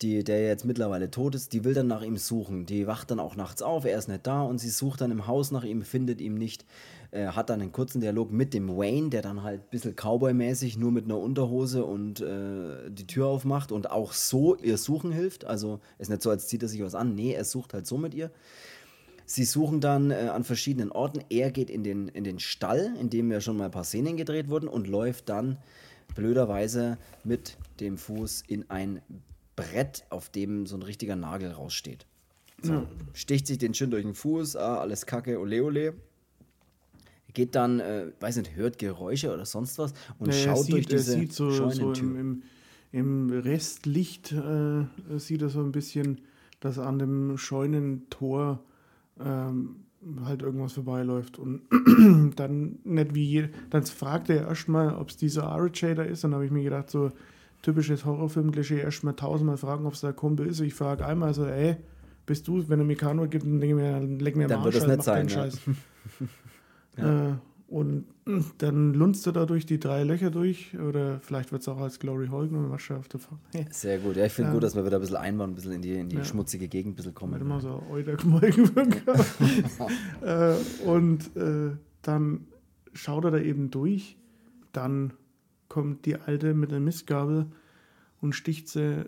die, der jetzt mittlerweile tot ist, die will dann nach ihm suchen. Die wacht dann auch nachts auf, er ist nicht da und sie sucht dann im Haus nach ihm, findet ihn nicht. Äh, hat dann einen kurzen Dialog mit dem Wayne, der dann halt ein bisschen Cowboy-mäßig nur mit einer Unterhose und äh, die Tür aufmacht und auch so ihr Suchen hilft. Also ist nicht so, als zieht er sich was an. Nee, er sucht halt so mit ihr. Sie suchen dann äh, an verschiedenen Orten. Er geht in den, in den Stall, in dem ja schon mal ein paar Szenen gedreht wurden und läuft dann blöderweise mit dem Fuß in ein Brett, auf dem so ein richtiger Nagel raussteht. So, Sticht sich den schön durch den Fuß, ah, alles kacke, ole ole. Geht dann, äh, weiß nicht, hört Geräusche oder sonst was und Ja, schaut sieht, durch diese er sieht so, so im, im, im Restlicht, äh, sieht er so ein bisschen, dass an dem Scheunentor ähm, halt irgendwas vorbeiläuft. Und [clears throat] dann nicht wie je, dann fragt er erstmal, ob es dieser RJ da ist. Dann habe ich mir gedacht, so typisches Horrorfilm-Klischee, erstmal tausendmal fragen, ob es der Kumpel ist. Ich frage einmal so, ey, bist du, wenn er mir Kano gibt, dann denke ich mir, leck mir am Arsch, das halt, nicht mach sein, ja. Scheiß. [laughs] Äh, und [clears throat] dann lunzt er da durch die drei Löcher durch. Oder vielleicht wird es auch als Glory Hole genommen, was schon auf der Fahrt. Hey, [laughs] Sehr gut. Ja, ich finde Ja. gut, dass wir wieder ein bisschen einbauen, ein bisschen in die, in die Ja. schmutzige Gegend ein bisschen kommen. Hätte mal so [laughs] [laughs] äh, Und äh, dann schaut er da eben durch. Dann kommt die Alte mit der Mistgabel und sticht sie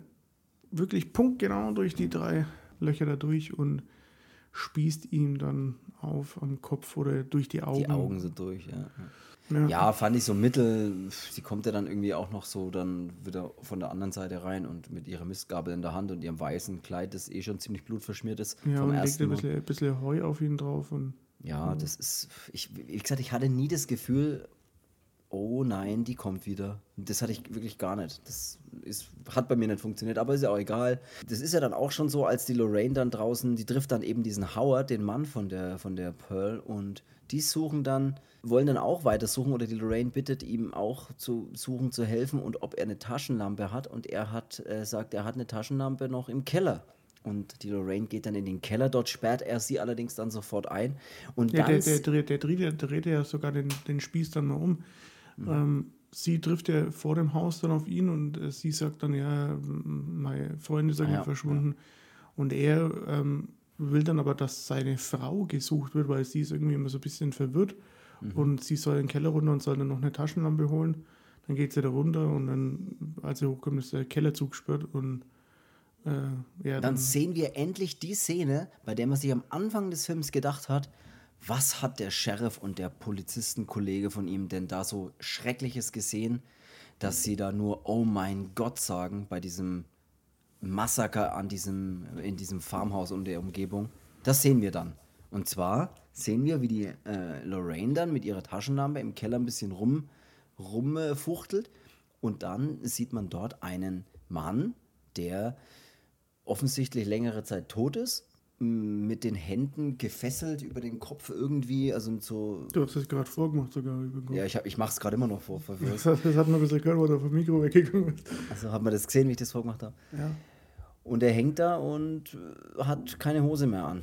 wirklich punktgenau durch die drei Löcher da durch und spießt ihm dann auf am Kopf oder durch die Augen. Die Augen sind durch, ja. Ja. Ja, fand ich so mittel. Sie kommt ja dann irgendwie auch noch so dann wieder von der anderen Seite rein und mit ihrer Mistgabel in der Hand und ihrem weißen Kleid, das eh schon ziemlich blutverschmiert ist Ja, vom und legt ersten ein Mal. bisschen, ein bisschen Heu auf ihn drauf und Ja, das ist, ich, wie gesagt, ich hatte nie das Gefühl, oh nein, die kommt wieder. Das hatte ich wirklich gar nicht. Das ist, hat bei mir nicht funktioniert, aber ist ja auch egal. Das ist ja dann auch schon so, als die Lorraine dann draußen, die trifft dann eben diesen Howard, den Mann von der, von der Pearl, und die suchen dann, wollen dann auch weiter suchen oder die Lorraine bittet ihm auch zu suchen, zu helfen und ob er eine Taschenlampe hat und er hat, äh, sagt, er hat eine Taschenlampe noch im Keller. Und die Lorraine geht dann in den Keller, dort sperrt er sie allerdings dann sofort ein. Und Ja, der, dann der, dreht, der, dreht, der dreht ja sogar den, den Spieß dann mal um. Ähm, sie trifft ja vor dem Haus dann auf ihn und äh, sie sagt dann, ja, meine Freundin ist irgendwie Ja, verschwunden. Und er ähm, will dann aber, dass seine Frau gesucht wird, weil sie ist irgendwie immer so ein bisschen verwirrt. Und sie soll in den Keller runter und soll dann noch eine Taschenlampe holen. Dann geht sie da runter und dann, als sie hochkommt, ist der Keller zugesperrt und äh, ja, Dann sehen wir endlich die Szene, bei der man sich am Anfang des Films gedacht hat, was hat der Sheriff und der Polizistenkollege von ihm denn da so Schreckliches gesehen, dass sie da nur Oh mein Gott sagen bei diesem Massaker an diesem, in diesem Farmhaus und der Umgebung. Das sehen wir dann. Und zwar sehen wir, wie die äh, Lorraine dann mit ihrer Taschenlampe im Keller ein bisschen rum, rumfuchtelt. Und dann sieht man dort einen Mann, der offensichtlich längere Zeit tot ist mit den Händen gefesselt über den Kopf irgendwie, also so. Du hast das gerade vorgemacht sogar. über den Kopf. Ja, ich, hab, ich mach's gerade immer noch vor. Das, hat- das hat man ein bisschen gehört, wo du vom Mikro weggegangen bist. Also hat man das gesehen, wie ich das vorgemacht habe. Ja. Und er hängt da und hat keine Hose mehr an.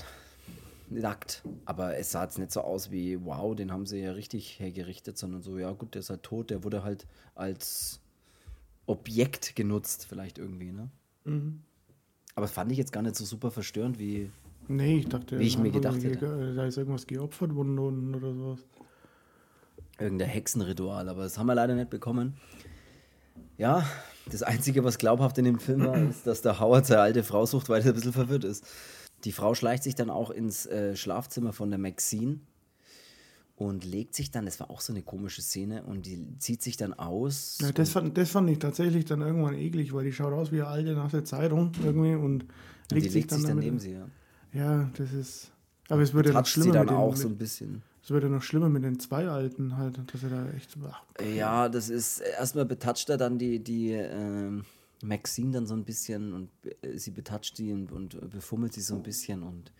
Nackt. Aber es sah jetzt nicht so aus wie, wow, den haben sie ja richtig hergerichtet, sondern so, ja gut, der ist halt tot, der wurde halt als Objekt genutzt, vielleicht irgendwie, ne? Mhm. Aber das fand ich jetzt gar nicht so super verstörend, wie. Nee, ich dachte, Wie ich mir gedacht hätte. Da ist irgendwas geopfert worden unten oder sowas. irgendein Hexenritual, aber das haben wir leider nicht bekommen. Ja, das Einzige, was glaubhaft in dem Film war, ist, dass der Howard seine alte Frau sucht, weil er ein bisschen verwirrt ist. Die Frau schleicht sich dann auch ins äh, Schlafzimmer von der Maxine und legt sich dann, das war auch so eine komische Szene, und die zieht sich dann aus. Ja, das, fand, das fand ich tatsächlich dann irgendwann eklig, weil die schaut aus wie eine alte nach der Zeitung irgendwie und und legt sich legt dann, sich dann neben sie. Ja. Ja, das ist. Aber es wird ja noch Toucht sie schlimmer dann mit den, auch mit, so ein bisschen. Es wird ja noch schlimmer mit den zwei Alten halt, dass er da echt. Ach, Ja, das ist erstmal betatscht er dann die, die ähm, Maxine dann so ein bisschen und äh, sie betatscht sie und, und befummelt sie so ein bisschen und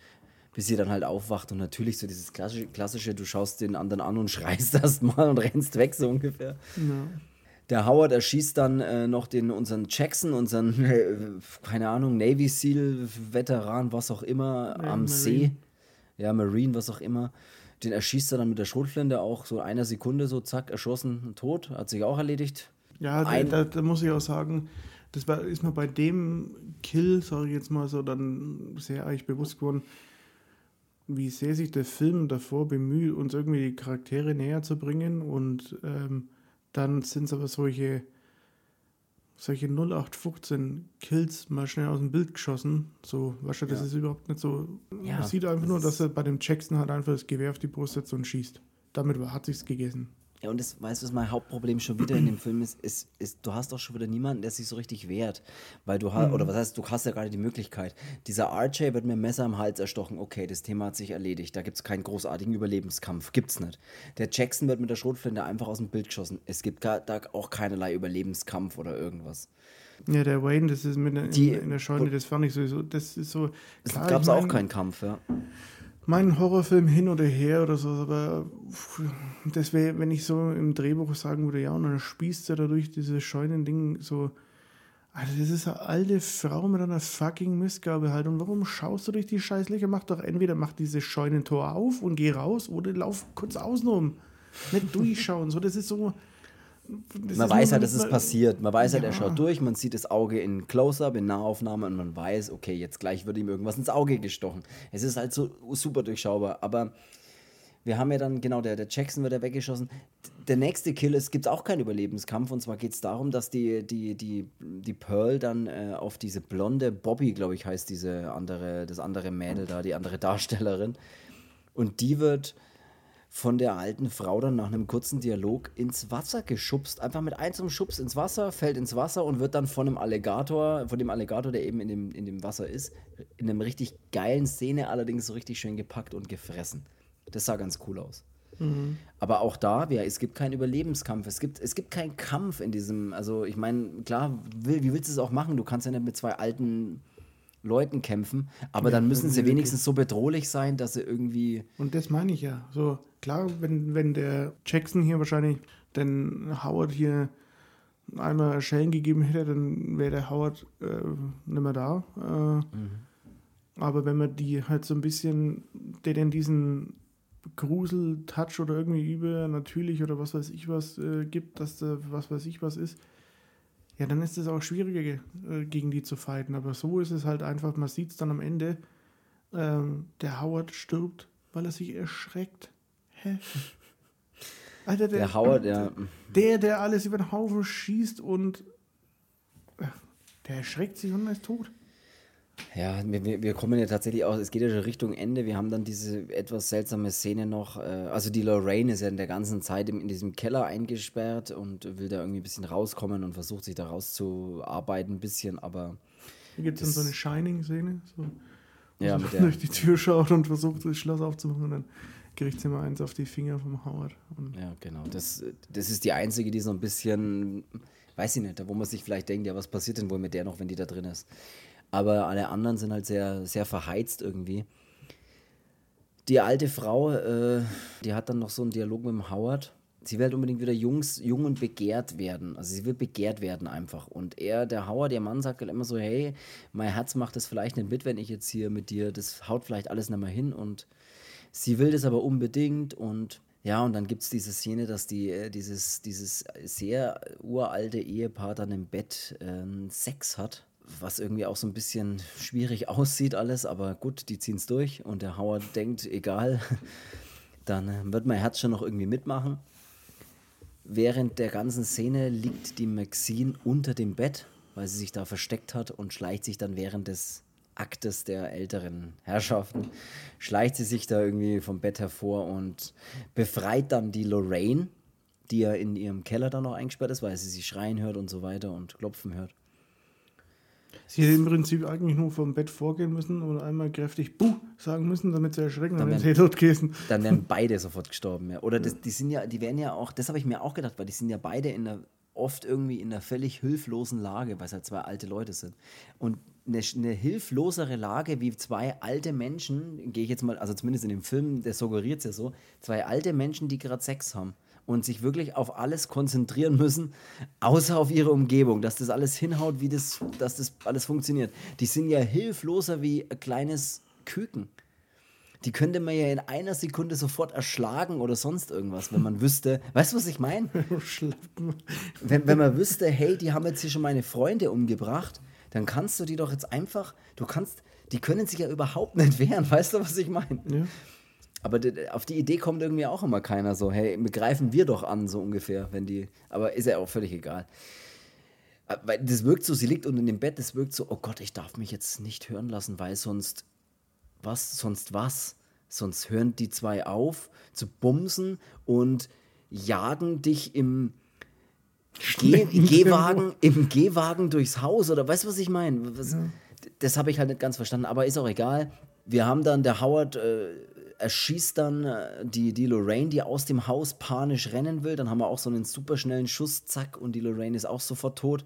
bis sie dann halt aufwacht und natürlich so dieses klassische, klassische du schaust den anderen an und [laughs] schreist erstmal und rennst weg so ungefähr. ja. Der Howard erschießt dann äh, noch den unseren Jackson, unseren [laughs] äh, keine Ahnung Navy Seal Veteran, was auch immer Ja, am Marine. See. Ja, Marine, was auch immer. Den erschießt er dann mit der Schrotflinte auch so einer Sekunde so zack erschossen, tot, hat sich auch erledigt. Ja, da, Ein- da, da muss ich auch sagen, das war, ist mir bei dem Kill, sage ich jetzt mal so, dann sehr eigentlich bewusst geworden, wie sehr sich der Film davor bemüht, uns irgendwie die Charaktere näher zu bringen und ähm, dann sind es aber solche, solche 0815 Kills mal schnell aus dem Bild geschossen. So, weißt du, das Ja. ist überhaupt nicht so. Ja, man sieht einfach das nur, dass er bei dem Jackson halt einfach das Gewehr auf die Brust setzt und schießt. Damit hat sich's gegessen. Ja, und das, weißt du, was mein Hauptproblem schon wieder in dem Film ist, ist, ist, du hast doch schon wieder niemanden, der sich so richtig wehrt. Weil du hast, oder was heißt, du hast ja gerade die Möglichkeit. Dieser RJ wird mit dem Messer am Hals erstochen. Okay, das Thema hat sich erledigt. Da gibt es keinen großartigen Überlebenskampf. Gibt's nicht. Der Jackson wird mit der Schrotflinte einfach aus dem Bild geschossen. Es gibt gar, da auch keinerlei Überlebenskampf oder irgendwas. Ja, der Wayne, das ist mit der, Die- in, der Scheune, das fand ich sowieso, das ist so. Es gab ich auch mein- keinen Kampf, ja. Mein Horrorfilm hin oder her oder so, aber das wäre, wenn ich so im Drehbuch sagen würde, ja, und dann spießt er da durch dieses Scheunending so. Alter, das ist eine alte Frau mit einer fucking Missgabe halt. Und warum schaust du durch die Scheißlöcher? Mach doch entweder mach dieses Scheunentor auf und geh raus oder lauf kurz außenrum. Nicht durchschauen. So, das ist so. Das Man ist weiß halt, dass es passiert. Man weiß halt, er Ja. schaut durch, man sieht das Auge in Close-Up, in Nahaufnahme und man weiß, okay, jetzt gleich wird ihm irgendwas ins Auge gestochen. Es ist halt so super durchschaubar. Aber wir haben ja dann, genau, der, der Jackson wird ja weggeschossen. Der nächste Kill, es gibt auch keinen Überlebenskampf. Und zwar geht es darum, dass die, die, die, die Pearl dann äh, auf diese blonde Bobby, glaube ich, heißt diese andere, das andere Mädel da, die andere Darstellerin. Und die wird von der alten Frau dann nach einem kurzen Dialog ins Wasser geschubst. Einfach mit einzelnem Schubs ins Wasser, fällt ins Wasser und wird dann von einem Alligator, von dem Alligator, der eben in dem, in dem Wasser ist, in einem richtig geilen Szene allerdings so richtig schön gepackt und gefressen. Das sah ganz cool aus. Aber auch da, ja, es gibt keinen Überlebenskampf. Es gibt, es gibt keinen Kampf in diesem, also ich meine, klar, wie willst du es auch machen? Du kannst ja nicht mit zwei alten Leuten kämpfen, aber dann müssen sie wenigstens so bedrohlich sein, dass sie irgendwie Und das meine ich ja. So, klar, wenn, wenn der Jackson hier wahrscheinlich den Howard hier einmal Schellen gegeben hätte, dann wäre der Howard äh, nicht mehr da. Äh, Aber wenn man die halt so ein bisschen, denen diesen Grusel-Touch oder irgendwie übernatürlich oder was weiß ich was äh, gibt, dass da was weiß ich was ist, ja, dann ist es auch schwieriger, äh, gegen die zu fighten. Aber so ist es halt einfach, man sieht es dann am Ende, ähm, der Howard stirbt, weil er sich erschreckt. Hä? [laughs] Alter, der, der Howard, ja. der, der alles über den Haufen schießt und äh, der erschreckt sich und ist tot. Ja, wir, wir- kommen ja tatsächlich auch, es geht ja schon Richtung Ende. Wir haben dann diese etwas seltsame Szene noch. Äh, also die Lorraine ist ja in der ganzen Zeit in diesem Keller eingesperrt und will da irgendwie ein bisschen rauskommen und versucht sich da rauszuarbeiten ein bisschen, aber Hier gibt es dann so eine Shining-Szene, so, wo ja, sie [laughs] durch die Tür schaut und versucht, das Schloss aufzumachen und dann kriegt sie mal eins auf die Finger vom Howard. Ja, genau. Das, das ist die einzige, die so ein bisschen, weiß ich nicht, da wo man sich vielleicht denkt, ja, was passiert denn wohl mit der noch, wenn die da drin ist. Aber alle anderen sind halt sehr, sehr verheizt irgendwie. Die alte Frau, äh, die hat dann noch so einen Dialog mit dem Howard. Sie will halt unbedingt wieder Jungs, jung und begehrt werden. Also sie will begehrt werden einfach. Und er, der Howard, der Mann, sagt halt immer so, hey, mein Herz macht das vielleicht nicht mit, wenn ich jetzt hier mit dir, das haut vielleicht alles nicht mehr hin. Und sie will das aber unbedingt und ja, und dann gibt es diese Szene, dass die, äh, dieses, dieses sehr uralte Ehepaar dann im Bett ähm, Sex hat, was irgendwie auch so ein bisschen schwierig [laughs] aussieht alles, aber gut, die ziehen es durch und der Howard denkt, egal, [laughs] dann äh, wird mein Herz schon noch irgendwie mitmachen. Während der ganzen Szene liegt die Maxine unter dem Bett, weil sie sich da versteckt hat und schleicht sich dann während des Aktes der älteren Herrschaften, schleicht sie sich da irgendwie vom Bett hervor und befreit dann die Lorraine, die ja in ihrem Keller dann noch eingesperrt ist, weil sie sie schreien hört und so weiter und klopfen hört. Sie hätte im Prinzip eigentlich nur vom Bett vorgehen müssen und einmal kräftig Buh sagen müssen, damit sie erschrecken Dann und dann wären- sie tot gewesen. Dann wären beide sofort gestorben, ja. Oder das, die sind ja, die wären ja auch, das habe ich mir auch gedacht, weil die sind ja beide in der, oft irgendwie in einer völlig hilflosen Lage, weil es halt zwei alte Leute sind. Und eine, eine hilflosere Lage wie zwei alte Menschen, gehe ich jetzt mal, also zumindest in dem Film, der suggeriert es ja so, zwei alte Menschen, die gerade Sex haben und sich wirklich auf alles konzentrieren müssen, außer auf ihre Umgebung, dass das alles hinhaut, wie das, dass das alles funktioniert. Die sind ja hilfloser wie ein kleines Küken. Die könnte man ja in einer Sekunde sofort erschlagen oder sonst irgendwas, wenn man wüsste. Weißt du, was ich meine? [laughs] Wenn, wenn man wüsste, hey, die haben jetzt hier schon meine Freunde umgebracht, dann kannst du die doch jetzt einfach, du kannst, die können sich ja überhaupt nicht wehren. Weißt du, was ich meine? Ja. Aber auf die Idee kommt irgendwie auch immer keiner so, hey, greifen wir doch an, so ungefähr, wenn die. Aber ist ja auch völlig egal. Äh, Weil das wirkt so, sie liegt unter dem Bett, das wirkt so, oh Gott, ich darf mich jetzt nicht hören lassen, weil sonst. Was? Sonst was? Sonst hören die zwei auf zu bumsen und jagen dich im Geh [laughs] Gehwagen, im Gehwagen durchs Haus oder weißt du, was ich meine? Was, Das habe ich halt nicht ganz verstanden, aber ist auch egal. Wir haben dann, der Howard äh, erschießt dann äh, die, die Lorraine, die aus dem Haus panisch rennen will. Dann haben wir auch so einen superschnellen Schuss, zack, und die Lorraine ist auch sofort tot.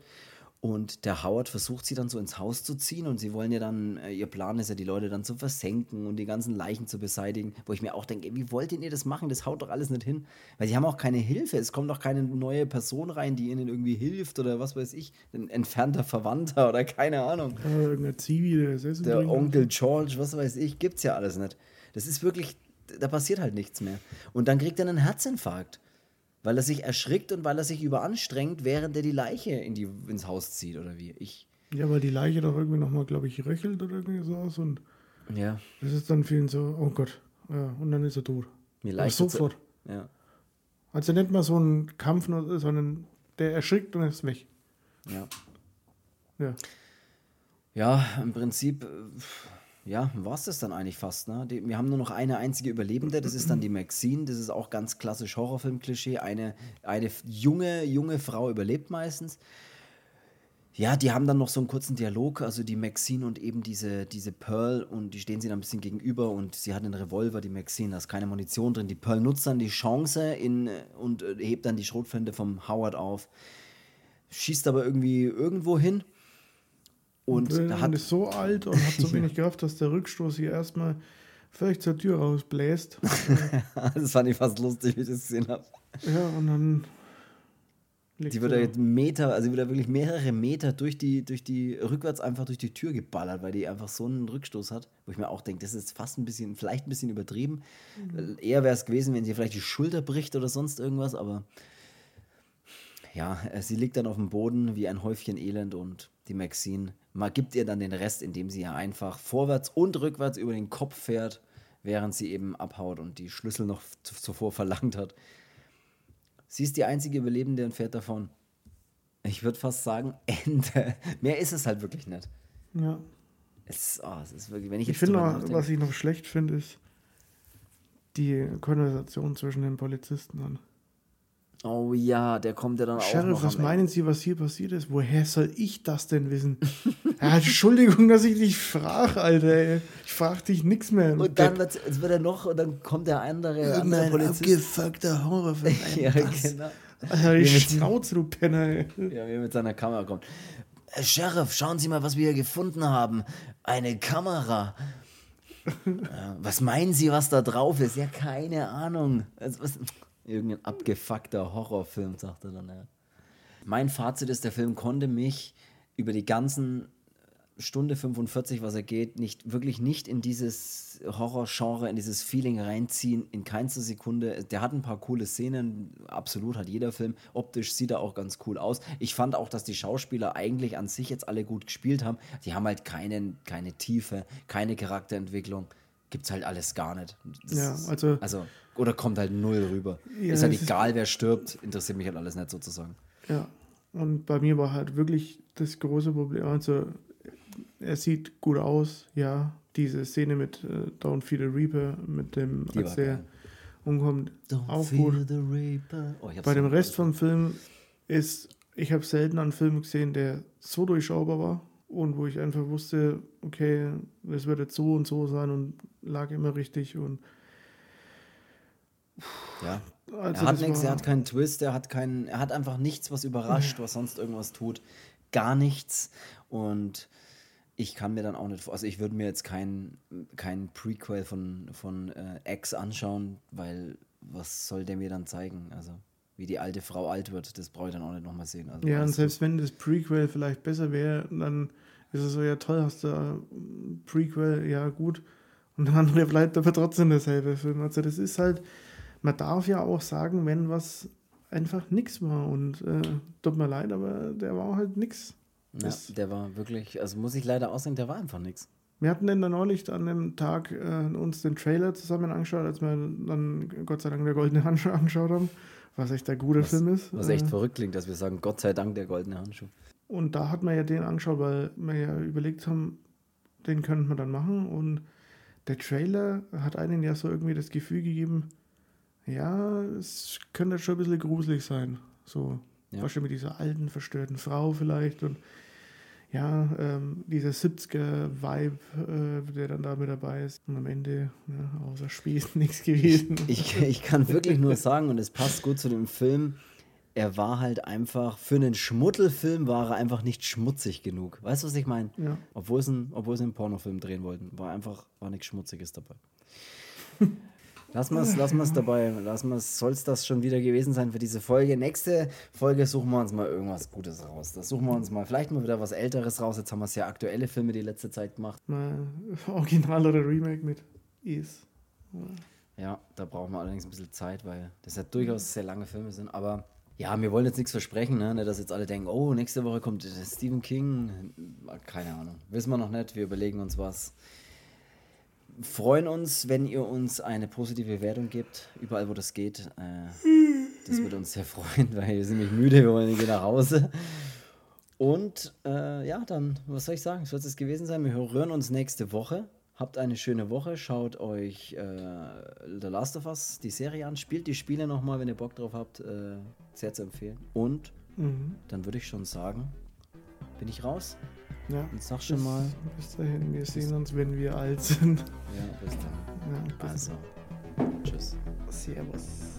Und der Howard versucht sie dann so ins Haus zu ziehen und sie wollen ja dann, äh, ihr Plan ist ja, die Leute dann zu versenken und die ganzen Leichen zu beseitigen, wo ich mir auch denke, wie wollt ihr das machen? Das haut doch alles nicht hin. Weil sie haben auch keine Hilfe, es kommt doch keine neue Person rein, die ihnen irgendwie hilft oder was weiß ich, ein entfernter Verwandter [laughs] oder keine Ahnung. Ja, irgendein Zivi, der Der. Onkel George, was weiß ich, gibt's ja alles nicht. Das ist wirklich, da passiert halt nichts mehr. Und dann kriegt er einen Herzinfarkt, weil er sich erschrickt und weil er sich überanstrengt, während er die Leiche in die, ins Haus zieht oder wie. Ich, Ja, weil die Leiche doch irgendwie nochmal, glaube ich, röchelt oder irgendwie so aus und ja, das ist dann vielen so, oh Gott, ja, und dann ist er tot. mir leicht sofort. Ja, Also nicht mal so ein Kampf, sondern der erschrickt und ist weg. ja. Ja. Ja, im Prinzip, äh, ja, war es das dann eigentlich fast. Ne? Die, wir haben nur noch eine einzige Überlebende, das ist dann die Maxine. Das ist auch ganz klassisch Horrorfilm-Klischee. Eine, eine junge, junge Frau überlebt meistens. Ja, die haben dann noch so einen kurzen Dialog, also die Maxine und eben diese, diese Pearl und die stehen sie dann ein bisschen gegenüber und sie hat einen Revolver, die Maxine, da ist keine Munition drin. Die Pearl nutzt dann die Chance in, und äh, hebt dann die Schrotflinte vom Howard auf, schießt aber irgendwie irgendwo hin. Und Und, da hat, ist so alt und hat so [laughs] wenig Kraft, dass der Rückstoß hier erstmal völlig zur Tür rausbläst. [laughs] das fand ich fast lustig, wie ich das gesehen habe. ja, und dann. Die wird ja jetzt Meter, also die wird ja wirklich mehrere Meter durch die, durch die, rückwärts einfach durch die Tür geballert, weil die einfach so einen Rückstoß hat, wo ich mir auch denke, das ist fast ein bisschen, vielleicht ein bisschen übertrieben. Eher wäre es gewesen, wenn sie vielleicht die Schulter bricht oder sonst irgendwas, aber ja, äh, sie liegt dann auf dem Boden wie ein Häufchen Elend und die Maxine mal gibt ihr dann den Rest, indem sie ja einfach vorwärts und rückwärts über den Kopf fährt, während sie eben abhaut und die Schlüssel noch zu- zuvor verlangt hat. Sie ist die einzige Überlebende und fährt davon. Ich würde fast sagen, [laughs] Ende. Mehr ist es halt wirklich nicht. Ja. Es, oh, es ist wirklich, wenn ich Ich finde, nachdenke- was ich noch schlecht finde, ist die Konversation zwischen den Polizisten dann. Oh ja, der kommt ja dann auch Sheriff, was meinen Sie, was hier passiert ist? Woher soll ich das denn wissen? [laughs] ja, Entschuldigung, dass ich dich frage, Alter. ey. Ich frage dich nichts mehr. Und dann wird, jetzt wird er noch, und dann kommt der andere, Irgendein Polizist. abgefuckter Horrorfilm. [laughs] Ja, das. genau. Alter, die Schnauze, du Penner. ey. Ja, wie er mit seiner Kamera kommt. Herr Sheriff, schauen Sie mal, was wir hier gefunden haben. Eine Kamera. Ja, was meinen Sie, was da drauf ist? Ja, keine Ahnung. Also, was, irgendein abgefuckter Horrorfilm, sagt er dann. Ja. Mein Fazit ist, der Film konnte mich über die ganzen Stunde 45, was er geht, nicht wirklich nicht in dieses Horror-Genre, in dieses Feeling reinziehen, in keinster Sekunde. Der hat ein paar coole Szenen, absolut hat jeder Film. Optisch sieht er auch ganz cool aus. Ich fand auch, dass die Schauspieler eigentlich an sich jetzt alle gut gespielt haben. Die haben halt keinen, keine Tiefe, keine Charakterentwicklung. Gibt's halt alles gar nicht. Das Ja, ist- also- also. Oder kommt halt null rüber. Ja, ist halt es ist- egal, wer stirbt, interessiert mich halt alles nicht sozusagen. Ja, und bei mir war halt wirklich das große Problem, also er sieht gut aus, ja, diese Szene mit äh, Don't Feed the Reaper, mit dem, Die als der umkommt, Don't auch feel gut. the reaper. Oh, Bei dem Rest vom Film ist, ich habe selten einen Film gesehen, der so durchschaubar war und wo ich einfach wusste, okay, es wird jetzt so und so sein und lag immer richtig und Ja. also er hat nichts, er hat keinen Twist, er hat keinen, er hat einfach nichts, was überrascht, was sonst irgendwas tut. Gar nichts. Und ich kann mir dann auch nicht vor, also ich würde mir jetzt kein, kein Prequel von, von äh, X anschauen, weil was soll der mir dann zeigen? Also wie die alte Frau alt wird, das brauche ich dann auch nicht nochmal sehen. Also, Ja, und selbst wenn das Prequel vielleicht besser wäre, dann ist es so, ja toll, hast du ein Prequel, ja gut. Und [laughs] der andere bleibt aber trotzdem derselbe Film. Also das ist halt, man darf ja auch sagen, wenn was einfach nix war. Und äh, tut mir leid, aber der war halt nix. Ja, der war wirklich, also muss ich leider aussehen, der war einfach nichts. Wir hatten denn dann neulich an dem Tag äh, uns den Trailer zusammen angeschaut, als wir dann Gott sei Dank der Goldene Handschuh [laughs] angeschaut haben, was echt ein guter Film ist. Was echt Äh, verrückt klingt, dass wir sagen, Gott sei Dank der goldene Handschuh. Und da hat man ja den angeschaut, weil wir ja überlegt haben, den könnten wir dann machen. Und der Trailer hat einen ja so irgendwie das Gefühl gegeben, ja, es könnte schon ein bisschen gruselig sein. So, Ja. was schon mit dieser alten, verstörten Frau vielleicht. Und ja, ähm, dieser 70er-Vibe, äh, der dann da mit dabei ist. Und am Ende, ja, außer Spieß, [laughs] nichts gewesen. Ich, ich kann wirklich nur sagen, und es passt gut zu dem Film, er war halt einfach, für einen Schmuddelfilm war er einfach nicht schmutzig genug. Weißt du, was ich meine? Ja. Obwohl, sie einen Pornofilm drehen wollten, war einfach, war nichts Schmutziges dabei. [laughs] Lass mal es lass mal's dabei, lass mal soll es das schon wieder gewesen sein für diese Folge. Nächste Folge suchen wir uns mal irgendwas Gutes raus. Das suchen wir uns mal, vielleicht mal wieder was Älteres raus. Jetzt haben wir ja aktuelle Filme die letzte Zeit gemacht. Mal [laughs] Original oder Remake mit Is. Ja, da brauchen wir allerdings ein bisschen Zeit, weil das ja durchaus sehr lange Filme sind. Aber ja, wir wollen jetzt nichts versprechen, ne? Nicht, dass jetzt alle denken, oh, nächste Woche kommt Stephen King. Keine Ahnung. Wissen wir noch nicht. Wir überlegen uns was. Freuen uns, wenn ihr uns eine positive Bewertung gebt, überall wo das geht. Äh, das würde uns sehr freuen, [laughs] weil wir sind nämlich müde, wir wollen gehen nach Hause. Und äh, ja, dann, was soll ich sagen? Wird es gewesen sein. Wir hören uns nächste Woche. Habt eine schöne Woche. Schaut euch äh, The Last of Us, die Serie an. Spielt die Spiele nochmal, wenn ihr Bock drauf habt. Äh, sehr zu empfehlen. Und Mhm. dann würde ich schon sagen, bin ich raus. Ja. Und sag schon bis, mal. Bis dahin, wir sehen uns, wenn wir alt sind. Ja, bis dann. Ja, bis Also, tschüss. Servus.